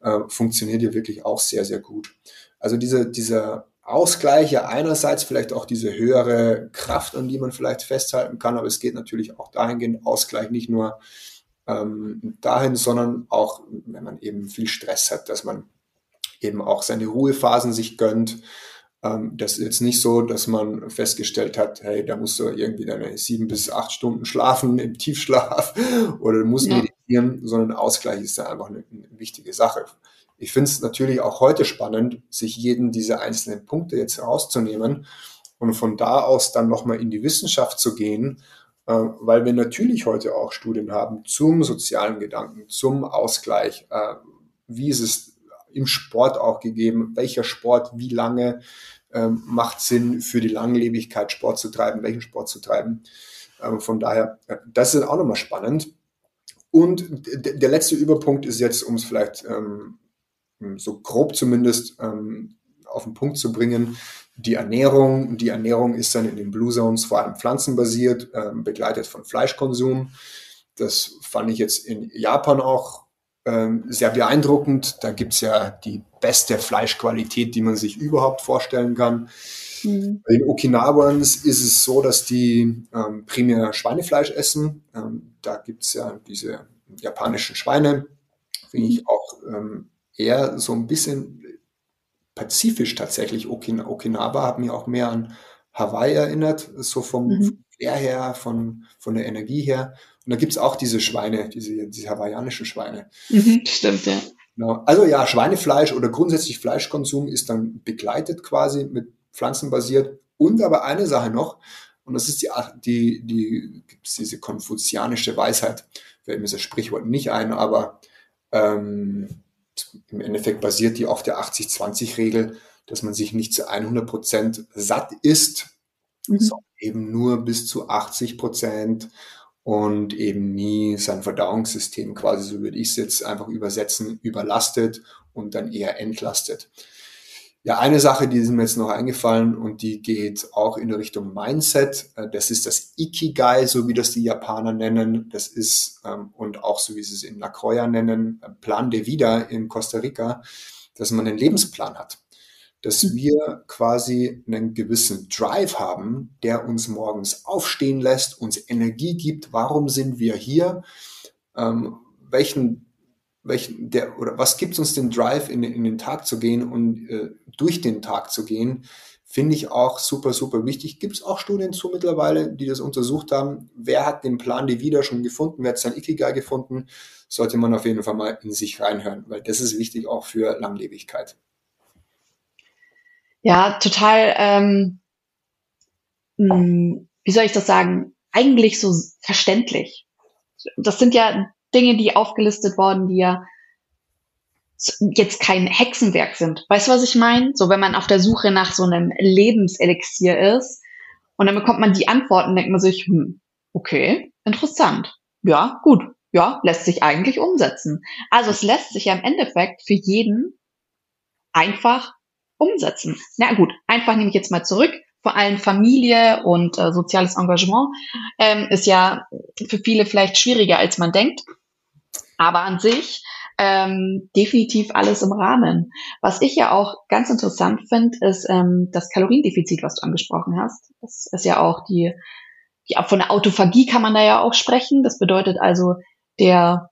Äh, funktioniert ja wirklich auch sehr, sehr gut. Also diese, dieser Ausgleich, ja einerseits vielleicht auch diese höhere Kraft, an die man vielleicht festhalten kann, aber es geht natürlich auch dahingehend Ausgleich nicht nur ähm, dahin, sondern auch, wenn man eben viel Stress hat, dass man eben auch seine Ruhephasen sich gönnt, ähm, das ist jetzt nicht so, dass man festgestellt hat, hey, da musst du irgendwie deine sieben bis acht Stunden schlafen im Tiefschlaf oder du musst ja. meditieren, sondern Ausgleich ist da einfach eine, eine, wichtige Sache. ich finde es natürlich auch heute spannend, sich jeden dieser einzelnen Punkte jetzt herauszunehmen und von da aus dann nochmal in die Wissenschaft zu gehen, weil wir natürlich heute auch Studien haben zum sozialen Gedanken, zum Ausgleich, äh, wie ist es im Sport auch gegeben, welcher Sport, wie lange ähm, macht Sinn für die Langlebigkeit, Sport zu treiben, welchen Sport zu treiben. Ähm, von daher, äh, das ist auch nochmal spannend. Und der letzte Überpunkt ist jetzt, um es vielleicht ähm, so grob zumindest ähm, auf den Punkt zu bringen, die Ernährung. Die Ernährung ist dann in den Blue Zones vor allem pflanzenbasiert, ähm, begleitet von Fleischkonsum. Das fand ich jetzt in Japan auch ähm, sehr beeindruckend. Da gibt's ja die beste Fleischqualität, die man sich überhaupt vorstellen kann. Mhm. Bei den Okinawans ist es so, dass die ähm, primär Schweinefleisch essen. Ähm, da gibt's ja diese japanischen Schweine. Finde ich auch ähm, eher so ein bisschen pazifisch tatsächlich. Okin Okinawa hat mich auch mehr an Hawaii erinnert, so vom mhm. Flair her, von, von der Energie her. Und da gibt's auch diese Schweine, diese, diese hawaiianischen Schweine. Mhm, stimmt, ja. Genau. Also ja, Schweinefleisch oder grundsätzlich Fleischkonsum ist dann begleitet quasi mit pflanzenbasiert. Und aber eine Sache noch, und das ist die, die, die gibt's diese konfuzianische Weisheit, fällt mir das Sprichwort nicht ein, aber ähm, im Endeffekt basiert die auf der 80-20-Regel, dass man sich nicht zu 100 Prozent satt isst, mhm. sondern eben nur bis zu 80 Prozent und eben nie sein Verdauungssystem quasi, so würde ich es jetzt einfach übersetzen, überlastet und dann eher entlastet. Ja, eine Sache, die ist mir jetzt noch eingefallen und die geht auch in Richtung Mindset. Äh, das ist das Ikigai, so wie das die Japaner nennen. Das ist, ähm, und auch so wie sie es in Nakoya nennen, äh, Plan de Vida in Costa Rica, dass man einen Lebensplan hat. Dass mhm. wir quasi einen gewissen Drive haben, der uns morgens aufstehen lässt, uns Energie gibt. Warum sind wir hier? Ähm, welchen welchen, der, oder was gibt uns den Drive, in, in den Tag zu gehen und äh, durch den Tag zu gehen, finde ich auch super, super wichtig. Gibt es auch Studien zu mittlerweile, die das untersucht haben? Wer hat den Plan die wieder schon gefunden? Wer hat sein Ikigai gefunden? Sollte man auf jeden Fall mal in sich reinhören, weil das ist wichtig auch für Langlebigkeit. Ja, total, ähm, hm, wie soll ich das sagen? Eigentlich so verständlich. Das sind ja Dinge, die aufgelistet worden, die ja jetzt kein Hexenwerk sind. Weißt du, was ich meine? So, wenn man auf der Suche nach so einem Lebenselixier ist und dann bekommt man die Antworten, denkt man sich, hm, okay, interessant. Ja, gut. Ja, lässt sich eigentlich umsetzen. Also es lässt sich ja im Endeffekt für jeden einfach umsetzen. Na gut, einfach nehme ich jetzt mal zurück vor allem Familie und äh, soziales Engagement ähm, ist ja für viele vielleicht schwieriger, als man denkt. Aber an sich ähm, definitiv alles im Rahmen. Was ich ja auch ganz interessant finde, ist ähm, das Kaloriendefizit, was du angesprochen hast. Das ist ja auch die, die von der Autophagie kann man da ja auch sprechen. Das bedeutet also, der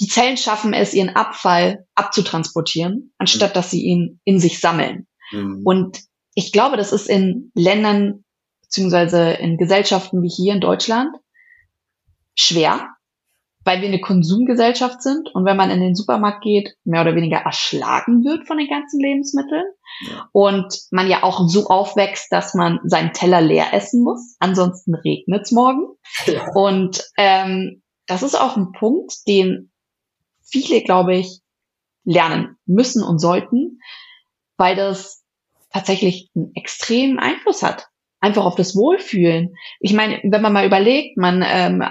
die Zellen schaffen es, ihren Abfall abzutransportieren, anstatt dass sie ihn in sich sammeln. Mhm. Und ich glaube, das ist in Ländern beziehungsweise in Gesellschaften wie hier in Deutschland schwer, weil wir eine Konsumgesellschaft sind und wenn man in den Supermarkt geht, mehr oder weniger erschlagen wird von den ganzen Lebensmitteln ja. und man ja auch so aufwächst, dass man seinen Teller leer essen muss, ansonsten regnet's morgen. Ja. Und ähm, das ist auch ein Punkt, den viele, glaube ich, lernen müssen und sollten, weil das tatsächlich einen extremen Einfluss hat. Einfach auf das Wohlfühlen. Ich meine, wenn man mal überlegt, man ähm,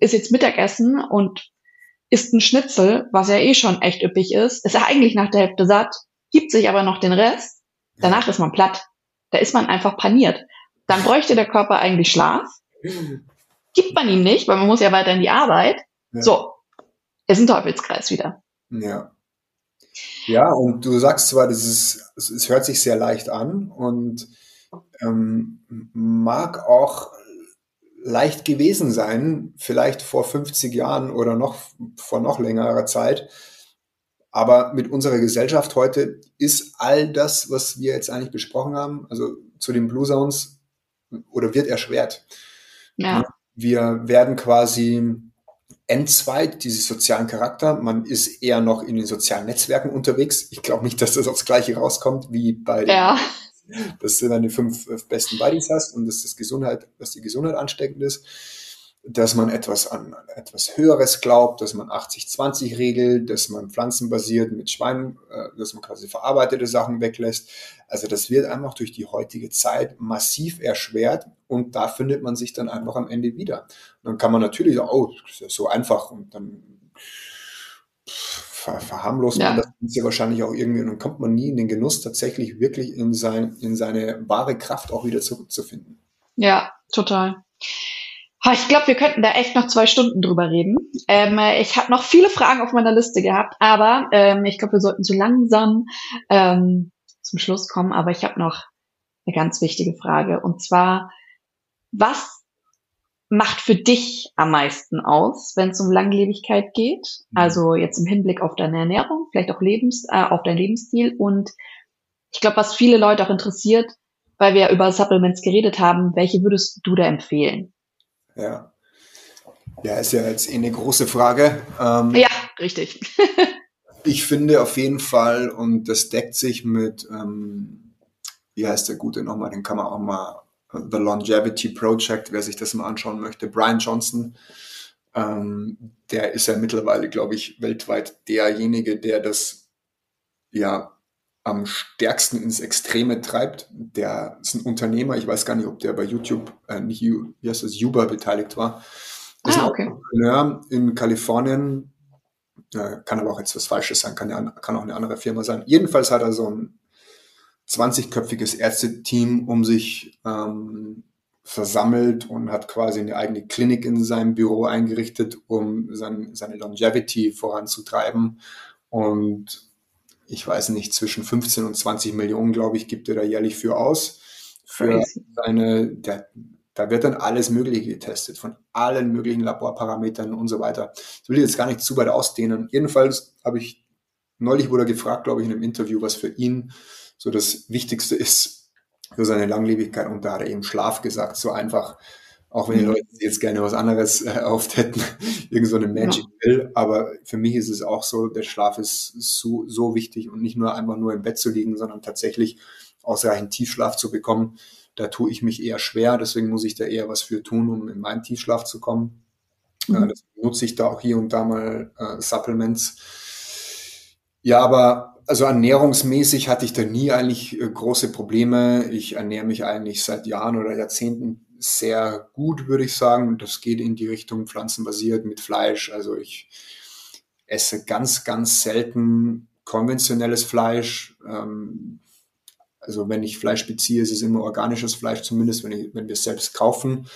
ist jetzt Mittagessen und isst ein Schnitzel, was ja eh schon echt üppig ist, ist ja eigentlich nach der Hälfte satt, gibt sich aber noch den Rest, danach ist man platt. Da ist man einfach paniert. Dann bräuchte der Körper eigentlich Schlaf. Gibt man ihm nicht, weil man muss ja weiter in die Arbeit. Ja. So, ist ein Teufelskreis wieder. Ja. Ja, und du sagst zwar, das ist, es hört sich sehr leicht an und ähm, mag auch leicht gewesen sein, vielleicht vor 50 Jahren oder noch vor noch längerer Zeit. Aber mit unserer Gesellschaft heute ist all das, was wir jetzt eigentlich besprochen haben, also zu den Blue Zones, oder wird erschwert. Ja. Wir werden quasi N2, diesen sozialen Charakter. Man ist eher noch in den sozialen Netzwerken unterwegs. Ich glaube nicht, dass das aufs Gleiche rauskommt wie bei ja. Dass du deine fünf besten Buddies hast und dass das Gesundheit, dass die Gesundheit ansteckend ist dass man etwas an etwas Höheres glaubt, dass man 80-20 regelt, dass man pflanzenbasiert mit Schweinen, äh, dass man quasi verarbeitete Sachen weglässt. Also das wird einfach durch die heutige Zeit massiv erschwert und da findet man sich dann einfach am Ende wieder. Dann kann man natürlich sagen, oh, das ist ja so einfach und dann ver verharmlost ja. man das ja wahrscheinlich auch irgendwie und dann kommt man nie in den Genuss, tatsächlich wirklich in, sein, in seine wahre Kraft auch wieder zurückzufinden. Ja, total. Ich glaube, wir könnten da echt noch zwei Stunden drüber reden. Ähm, ich habe noch viele Fragen auf meiner Liste gehabt, aber ähm, ich glaube, wir sollten so langsam ähm, zum Schluss kommen. Aber ich habe noch eine ganz wichtige Frage. Und zwar, was macht für dich am meisten aus, wenn es um Langlebigkeit geht? Mhm. Also jetzt im Hinblick auf deine Ernährung, vielleicht auch Lebens, äh, auf dein Lebensstil. Und ich glaube, was viele Leute auch interessiert, weil wir über Supplements geredet haben, welche würdest du da empfehlen? Ja. Ja, ist ja jetzt eh eine große Frage. Ähm, ja, richtig. ich finde auf jeden Fall, und das deckt sich mit, ähm, wie heißt der gute nochmal, den kann man auch mal, The Longevity Project, wer sich das mal anschauen möchte, Brian Johnson, ähm, der ist ja mittlerweile, glaube ich, weltweit derjenige, der das ja am stärksten ins Extreme treibt. Der ist ein Unternehmer, ich weiß gar nicht, ob der bei YouTube, äh, nicht, wie heißt das, Uber beteiligt war. Das ah, ist ein okay. Entrepreneur in Kalifornien, äh, kann aber auch jetzt was Falsches sein, kann, ja, kann auch eine andere Firma sein. Jedenfalls hat er so ein 20-köpfiges Ärzteteam um sich ähm, versammelt und hat quasi eine eigene Klinik in seinem Büro eingerichtet, um sein, seine Longevity voranzutreiben. Und ich weiß nicht, zwischen 15 und 20 Millionen, glaube ich, gibt er da jährlich für aus. Für seine, der, da wird dann alles Mögliche getestet, von allen möglichen Laborparametern und so weiter. Das will ich jetzt gar nicht zu weit ausdehnen. Jedenfalls habe ich, neulich wurde er gefragt, glaube ich, in einem Interview, was für ihn so das Wichtigste ist für seine Langlebigkeit. Und da hat er eben Schlaf gesagt, so einfach auch wenn die mhm. Leute jetzt gerne was anderes äh, oft hätten, irgend so eine Magic ja. Pill. Aber für mich ist es auch so, der Schlaf ist so, so wichtig und nicht nur einfach nur im Bett zu liegen, sondern tatsächlich ausreichend Tiefschlaf zu bekommen. Da tue ich mich eher schwer, deswegen muss ich da eher was für tun, um in meinen Tiefschlaf zu kommen. Mhm. Äh, das nutze ich da auch hier und da mal äh, Supplements. Ja, aber also ernährungsmäßig hatte ich da nie eigentlich äh, große Probleme. Ich ernähre mich eigentlich seit Jahren oder Jahrzehnten sehr gut, würde ich sagen. Und das geht in die Richtung pflanzenbasiert mit Fleisch. Also ich esse ganz, ganz selten konventionelles Fleisch. Ähm, also wenn ich Fleisch beziehe, ist es immer organisches Fleisch, zumindest wenn, ich, wenn wir es selbst kaufen.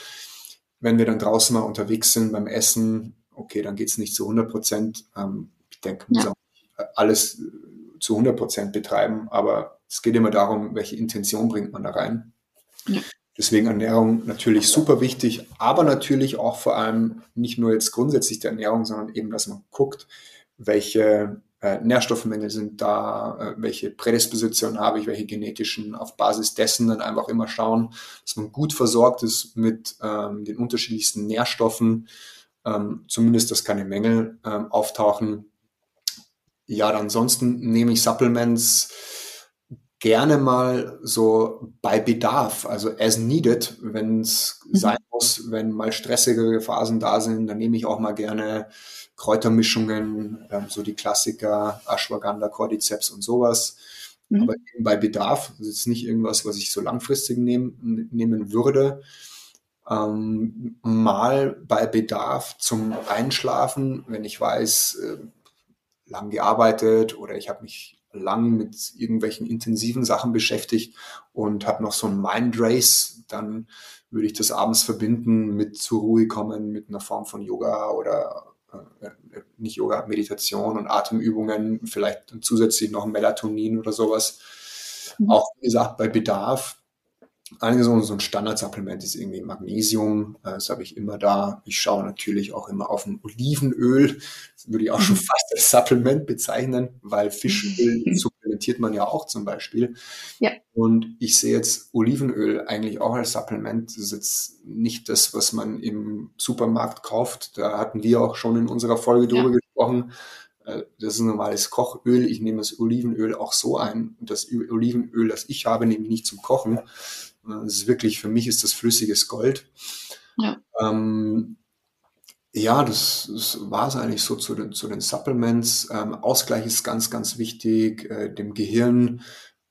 Wenn wir dann draußen mal unterwegs sind beim Essen, okay, dann geht es nicht zu 100 Prozent. Ähm, ich denke, ja. alles zu 100 Prozent betreiben, aber es geht immer darum, welche Intention bringt man da rein. Ja. Deswegen Ernährung natürlich super wichtig, aber natürlich auch vor allem nicht nur jetzt grundsätzlich der Ernährung, sondern eben, dass man guckt, welche äh, Nährstoffmängel sind da, äh, welche Prädispositionen habe ich, welche genetischen, auf Basis dessen dann einfach immer schauen, dass man gut versorgt ist mit ähm, den unterschiedlichsten Nährstoffen, ähm, zumindest, dass keine Mängel ähm, auftauchen. Ja, ansonsten nehme ich Supplements, gerne mal so bei Bedarf, also as needed, wenn es mhm. sein muss, wenn mal stressigere Phasen da sind, dann nehme ich auch mal gerne Kräutermischungen, ähm, so die Klassiker, Ashwagandha, Cordyceps und sowas. Mhm. Aber eben bei Bedarf, das ist nicht irgendwas, was ich so langfristig nehm, nehmen würde. Ähm, mal bei Bedarf zum Einschlafen, wenn ich weiß, äh, lang gearbeitet oder ich habe mich lang mit irgendwelchen intensiven Sachen beschäftigt und habe noch so ein Mind Race, dann würde ich das abends verbinden mit zur Ruhe kommen, mit einer Form von Yoga oder äh, nicht Yoga, Meditation und Atemübungen, vielleicht zusätzlich noch Melatonin oder sowas. Mhm. Auch wie gesagt, bei Bedarf Einige so, so ein Standardsupplement ist irgendwie Magnesium, äh, das habe ich immer da. Ich schaue natürlich auch immer auf ein Olivenöl. Das würde ich auch schon mhm. fast als Supplement bezeichnen, weil Fischöl supplementiert man ja auch zum Beispiel. Ja. Und ich sehe jetzt Olivenöl eigentlich auch als Supplement. Das ist jetzt nicht das, was man im Supermarkt kauft. Da hatten wir auch schon in unserer Folge drüber ja. gesprochen. Äh, das ist ein normales Kochöl. Ich nehme das Olivenöl auch so ein. Das Olivenöl, das ich habe, nehme ich nicht zum Kochen. Das ist wirklich, für mich ist das flüssiges Gold. Ja. Ähm, ja, das, das war es eigentlich so zu den, zu den Supplements. Ähm, Ausgleich ist ganz, ganz wichtig, äh, dem Gehirn,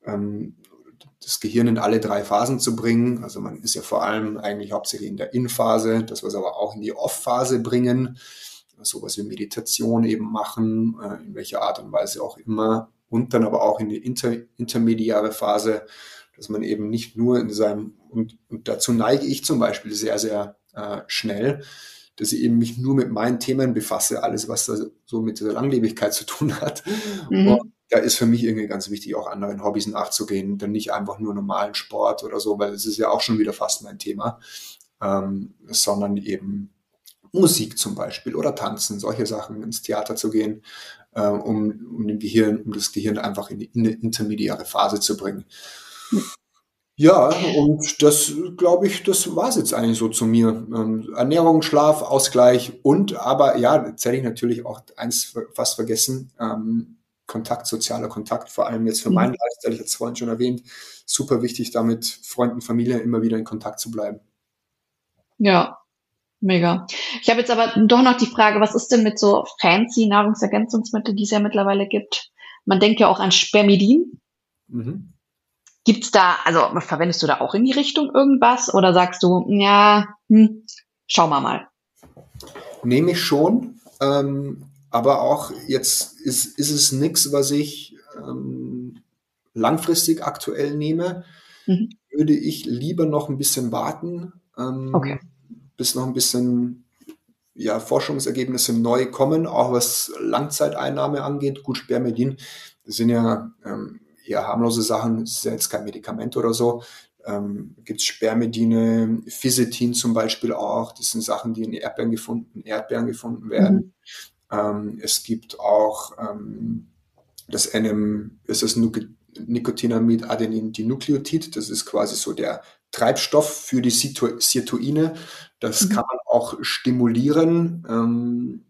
ähm, das Gehirn in alle drei Phasen zu bringen. Also man ist ja vor allem eigentlich hauptsächlich in der In-Phase, das was aber auch in die Off-Phase bringen, sowas wie Meditation eben machen, äh, in welcher Art und Weise auch immer. Und dann aber auch in die inter, intermediäre Phase, dass man eben nicht nur in seinem, und, und dazu neige ich zum Beispiel sehr, sehr äh, schnell, dass ich eben mich nur mit meinen Themen befasse, alles, was da so mit der Langlebigkeit zu tun hat. Mhm. Und da ist für mich irgendwie ganz wichtig, auch anderen Hobbys nachzugehen, dann nicht einfach nur normalen Sport oder so, weil das ist ja auch schon wieder fast mein Thema, ähm, sondern eben Musik zum Beispiel oder Tanzen, solche Sachen, ins Theater zu gehen, äh, um, um dem Gehirn, um das Gehirn einfach in in die intermediäre Phase zu bringen. Ja, und das glaube ich, das war es jetzt eigentlich so zu mir. Ähm, Ernährung, Schlaf, Ausgleich und aber ja, jetzt hätte ich natürlich auch eins fast vergessen, ähm, Kontakt, sozialer Kontakt, vor allem jetzt für mhm. meinen Lifestyle, ich hatte es vorhin schon erwähnt, super wichtig, da mit Freunden, Familie immer wieder in Kontakt zu bleiben. Ja, mega. Ich habe jetzt aber doch noch die Frage, was ist denn mit so fancy Nahrungsergänzungsmitteln, die es ja mittlerweile gibt? Man denkt ja auch an Spermidin. Mhm. Gibt's da, also verwendest du da auch in die Richtung irgendwas oder sagst du, ja, hm, schauen wir mal? Nehme ich schon, ähm, aber auch jetzt ist, ist es nichts, was ich ähm, langfristig aktuell nehme. Mhm. Würde ich lieber noch ein bisschen warten, ähm, okay. bis noch ein bisschen ja, Forschungsergebnisse neu kommen, auch was Langzeiteinnahme angeht. Gut, Spermidin, das sind ja ähm, eher harmlose Sachen, das ist ja jetzt kein Medikament oder so. Ähm, gibt es Spermidine, Physetin zum Beispiel auch. Das sind Sachen, die in Erdbeeren gefunden, Erdbeeren gefunden werden. Mhm. Ähm, es gibt auch ähm, das NM, ist das Nicotinamid Adenin Dinukleotid. Das ist quasi so der Treibstoff für die Sirtuine. Das mhm. kann man auch stimulieren. Ähm,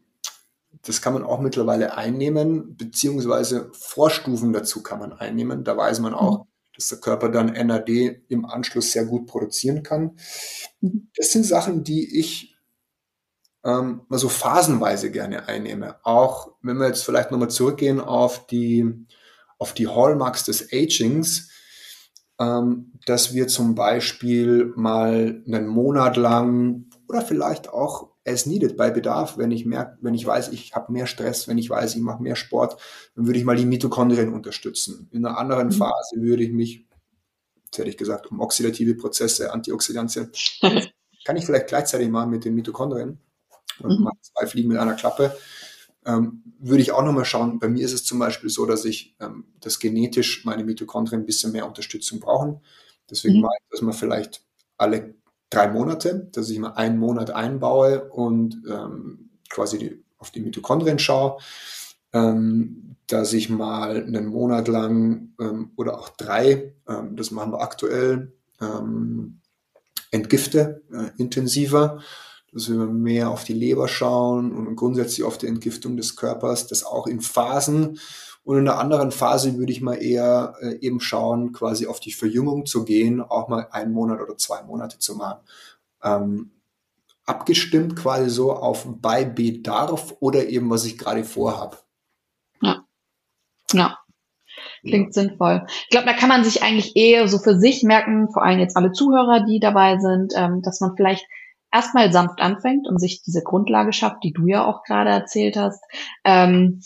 das kann man auch mittlerweile einnehmen, beziehungsweise Vorstufen dazu kann man einnehmen. Da weiß man auch, mhm. dass der Körper dann NAD im Anschluss sehr gut produzieren kann. Mhm. Das sind Sachen, die ich ähm, mal so phasenweise gerne einnehme. Auch wenn wir jetzt vielleicht nochmal zurückgehen auf die, auf die Hallmarks des Agings, ähm, dass wir zum Beispiel mal einen Monat lang oder vielleicht auch as needed bei Bedarf. Wenn ich merke, wenn ich weiß, ich habe mehr Stress, wenn ich weiß, ich mache mehr Sport, dann würde ich mal die Mitochondrien unterstützen. In einer anderen mhm. Phase würde ich mich, jetzt hätte ich gesagt, um oxidative Prozesse, Antioxidantien, kann ich vielleicht gleichzeitig machen mit den Mitochondrien und mhm. mache zwei Fliegen mit einer Klappe. Ähm, würde ich auch nochmal schauen. Bei mir ist es zum Beispiel so, dass ich ähm, das genetisch meine Mitochondrien ein bisschen mehr Unterstützung brauchen. Deswegen mhm. ich, dass man vielleicht alle drei Monate, dass ich mal einen Monat einbaue und ähm, quasi die, auf die Mitochondrien schaue, ähm, dass ich mal einen Monat lang ähm, oder auch drei, ähm, das machen wir aktuell, ähm, entgifte äh, intensiver, dass wir mehr auf die Leber schauen und grundsätzlich auf die Entgiftung des Körpers, das auch in Phasen und in einer anderen Phase würde ich mal eher äh, eben schauen, quasi auf die Verjüngung zu gehen, auch mal einen Monat oder zwei Monate zu machen. Ähm, abgestimmt quasi so auf bei Bedarf oder eben was ich gerade vorhab. Ja. Ja. Klingt ja. sinnvoll. Ich glaube, da kann man sich eigentlich eher so für sich merken, vor allem jetzt alle Zuhörer, die dabei sind, ähm, dass man vielleicht erstmal sanft anfängt und sich diese Grundlage schafft, die du ja auch gerade erzählt hast, ähm,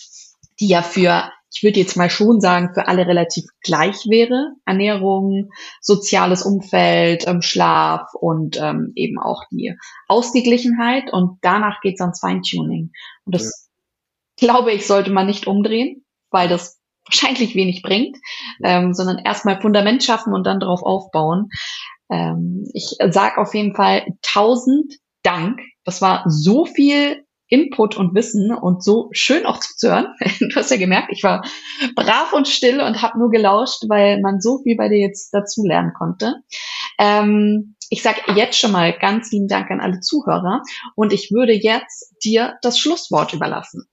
die ja für ich würde jetzt mal schon sagen, für alle relativ gleich wäre. Ernährung, soziales Umfeld, ähm, Schlaf und ähm, eben auch die Ausgeglichenheit. Und danach geht's ans Feintuning. Und das, ja. glaube ich, sollte man nicht umdrehen, weil das wahrscheinlich wenig bringt, ähm, sondern erstmal Fundament schaffen und dann darauf aufbauen. Ähm, ich sag auf jeden Fall tausend Dank. Das war so viel Input und Wissen und so schön auch zuzuhören. Du hast ja gemerkt, ich war brav und still und habe nur gelauscht, weil man so viel bei dir jetzt dazu lernen konnte. Ähm, ich sage jetzt schon mal ganz lieben Dank an alle Zuhörer und ich würde jetzt dir das Schlusswort überlassen.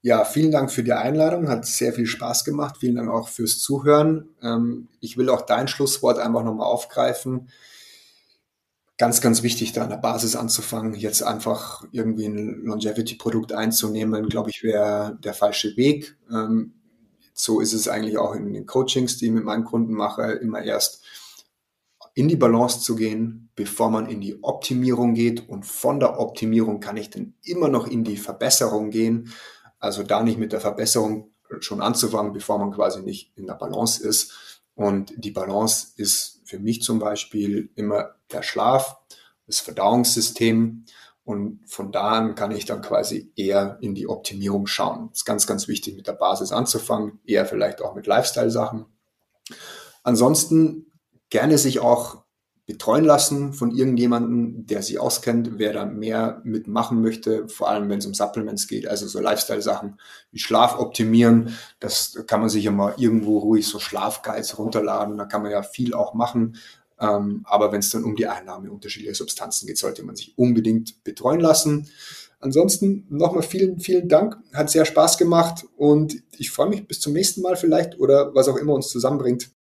Ja, vielen Dank für die Einladung. Hat sehr viel Spaß gemacht. Vielen Dank auch fürs Zuhören. Ähm, ich will auch dein Schlusswort einfach nochmal aufgreifen ganz, ganz wichtig, da an der Basis anzufangen. Jetzt einfach irgendwie ein Longevity-Produkt einzunehmen, glaube ich, wäre der falsche Weg. Ähm, so ist es eigentlich auch in den Coachings, die ich mit meinen Kunden mache, immer erst in die Balance zu gehen, bevor man in die Optimierung geht. Und von der Optimierung kann ich dann immer noch in die Verbesserung gehen. Also da nicht mit der Verbesserung schon anzufangen, bevor man quasi nicht in der Balance ist. Und die Balance ist für mich zum Beispiel immer der Schlaf, das Verdauungssystem. Und von da an kann ich dann quasi eher in die Optimierung schauen. Das ist ganz, ganz wichtig, mit der Basis anzufangen, eher vielleicht auch mit Lifestyle-Sachen. Ansonsten gerne sich auch betreuen lassen von irgendjemandem, der sich auskennt, wer da mehr mitmachen möchte, vor allem wenn es um Supplements geht, also so Lifestyle-Sachen wie Schlaf optimieren. Das kann man sich ja mal irgendwo ruhig so Schlafguides runterladen. Da kann man ja viel auch machen. Ähm, aber wenn es dann um die Einnahme unterschiedlicher Substanzen geht, sollte man sich unbedingt betreuen lassen. Ansonsten nochmal vielen, vielen Dank. Hat sehr Spaß gemacht und ich freue mich bis zum nächsten Mal vielleicht oder was auch immer uns zusammenbringt.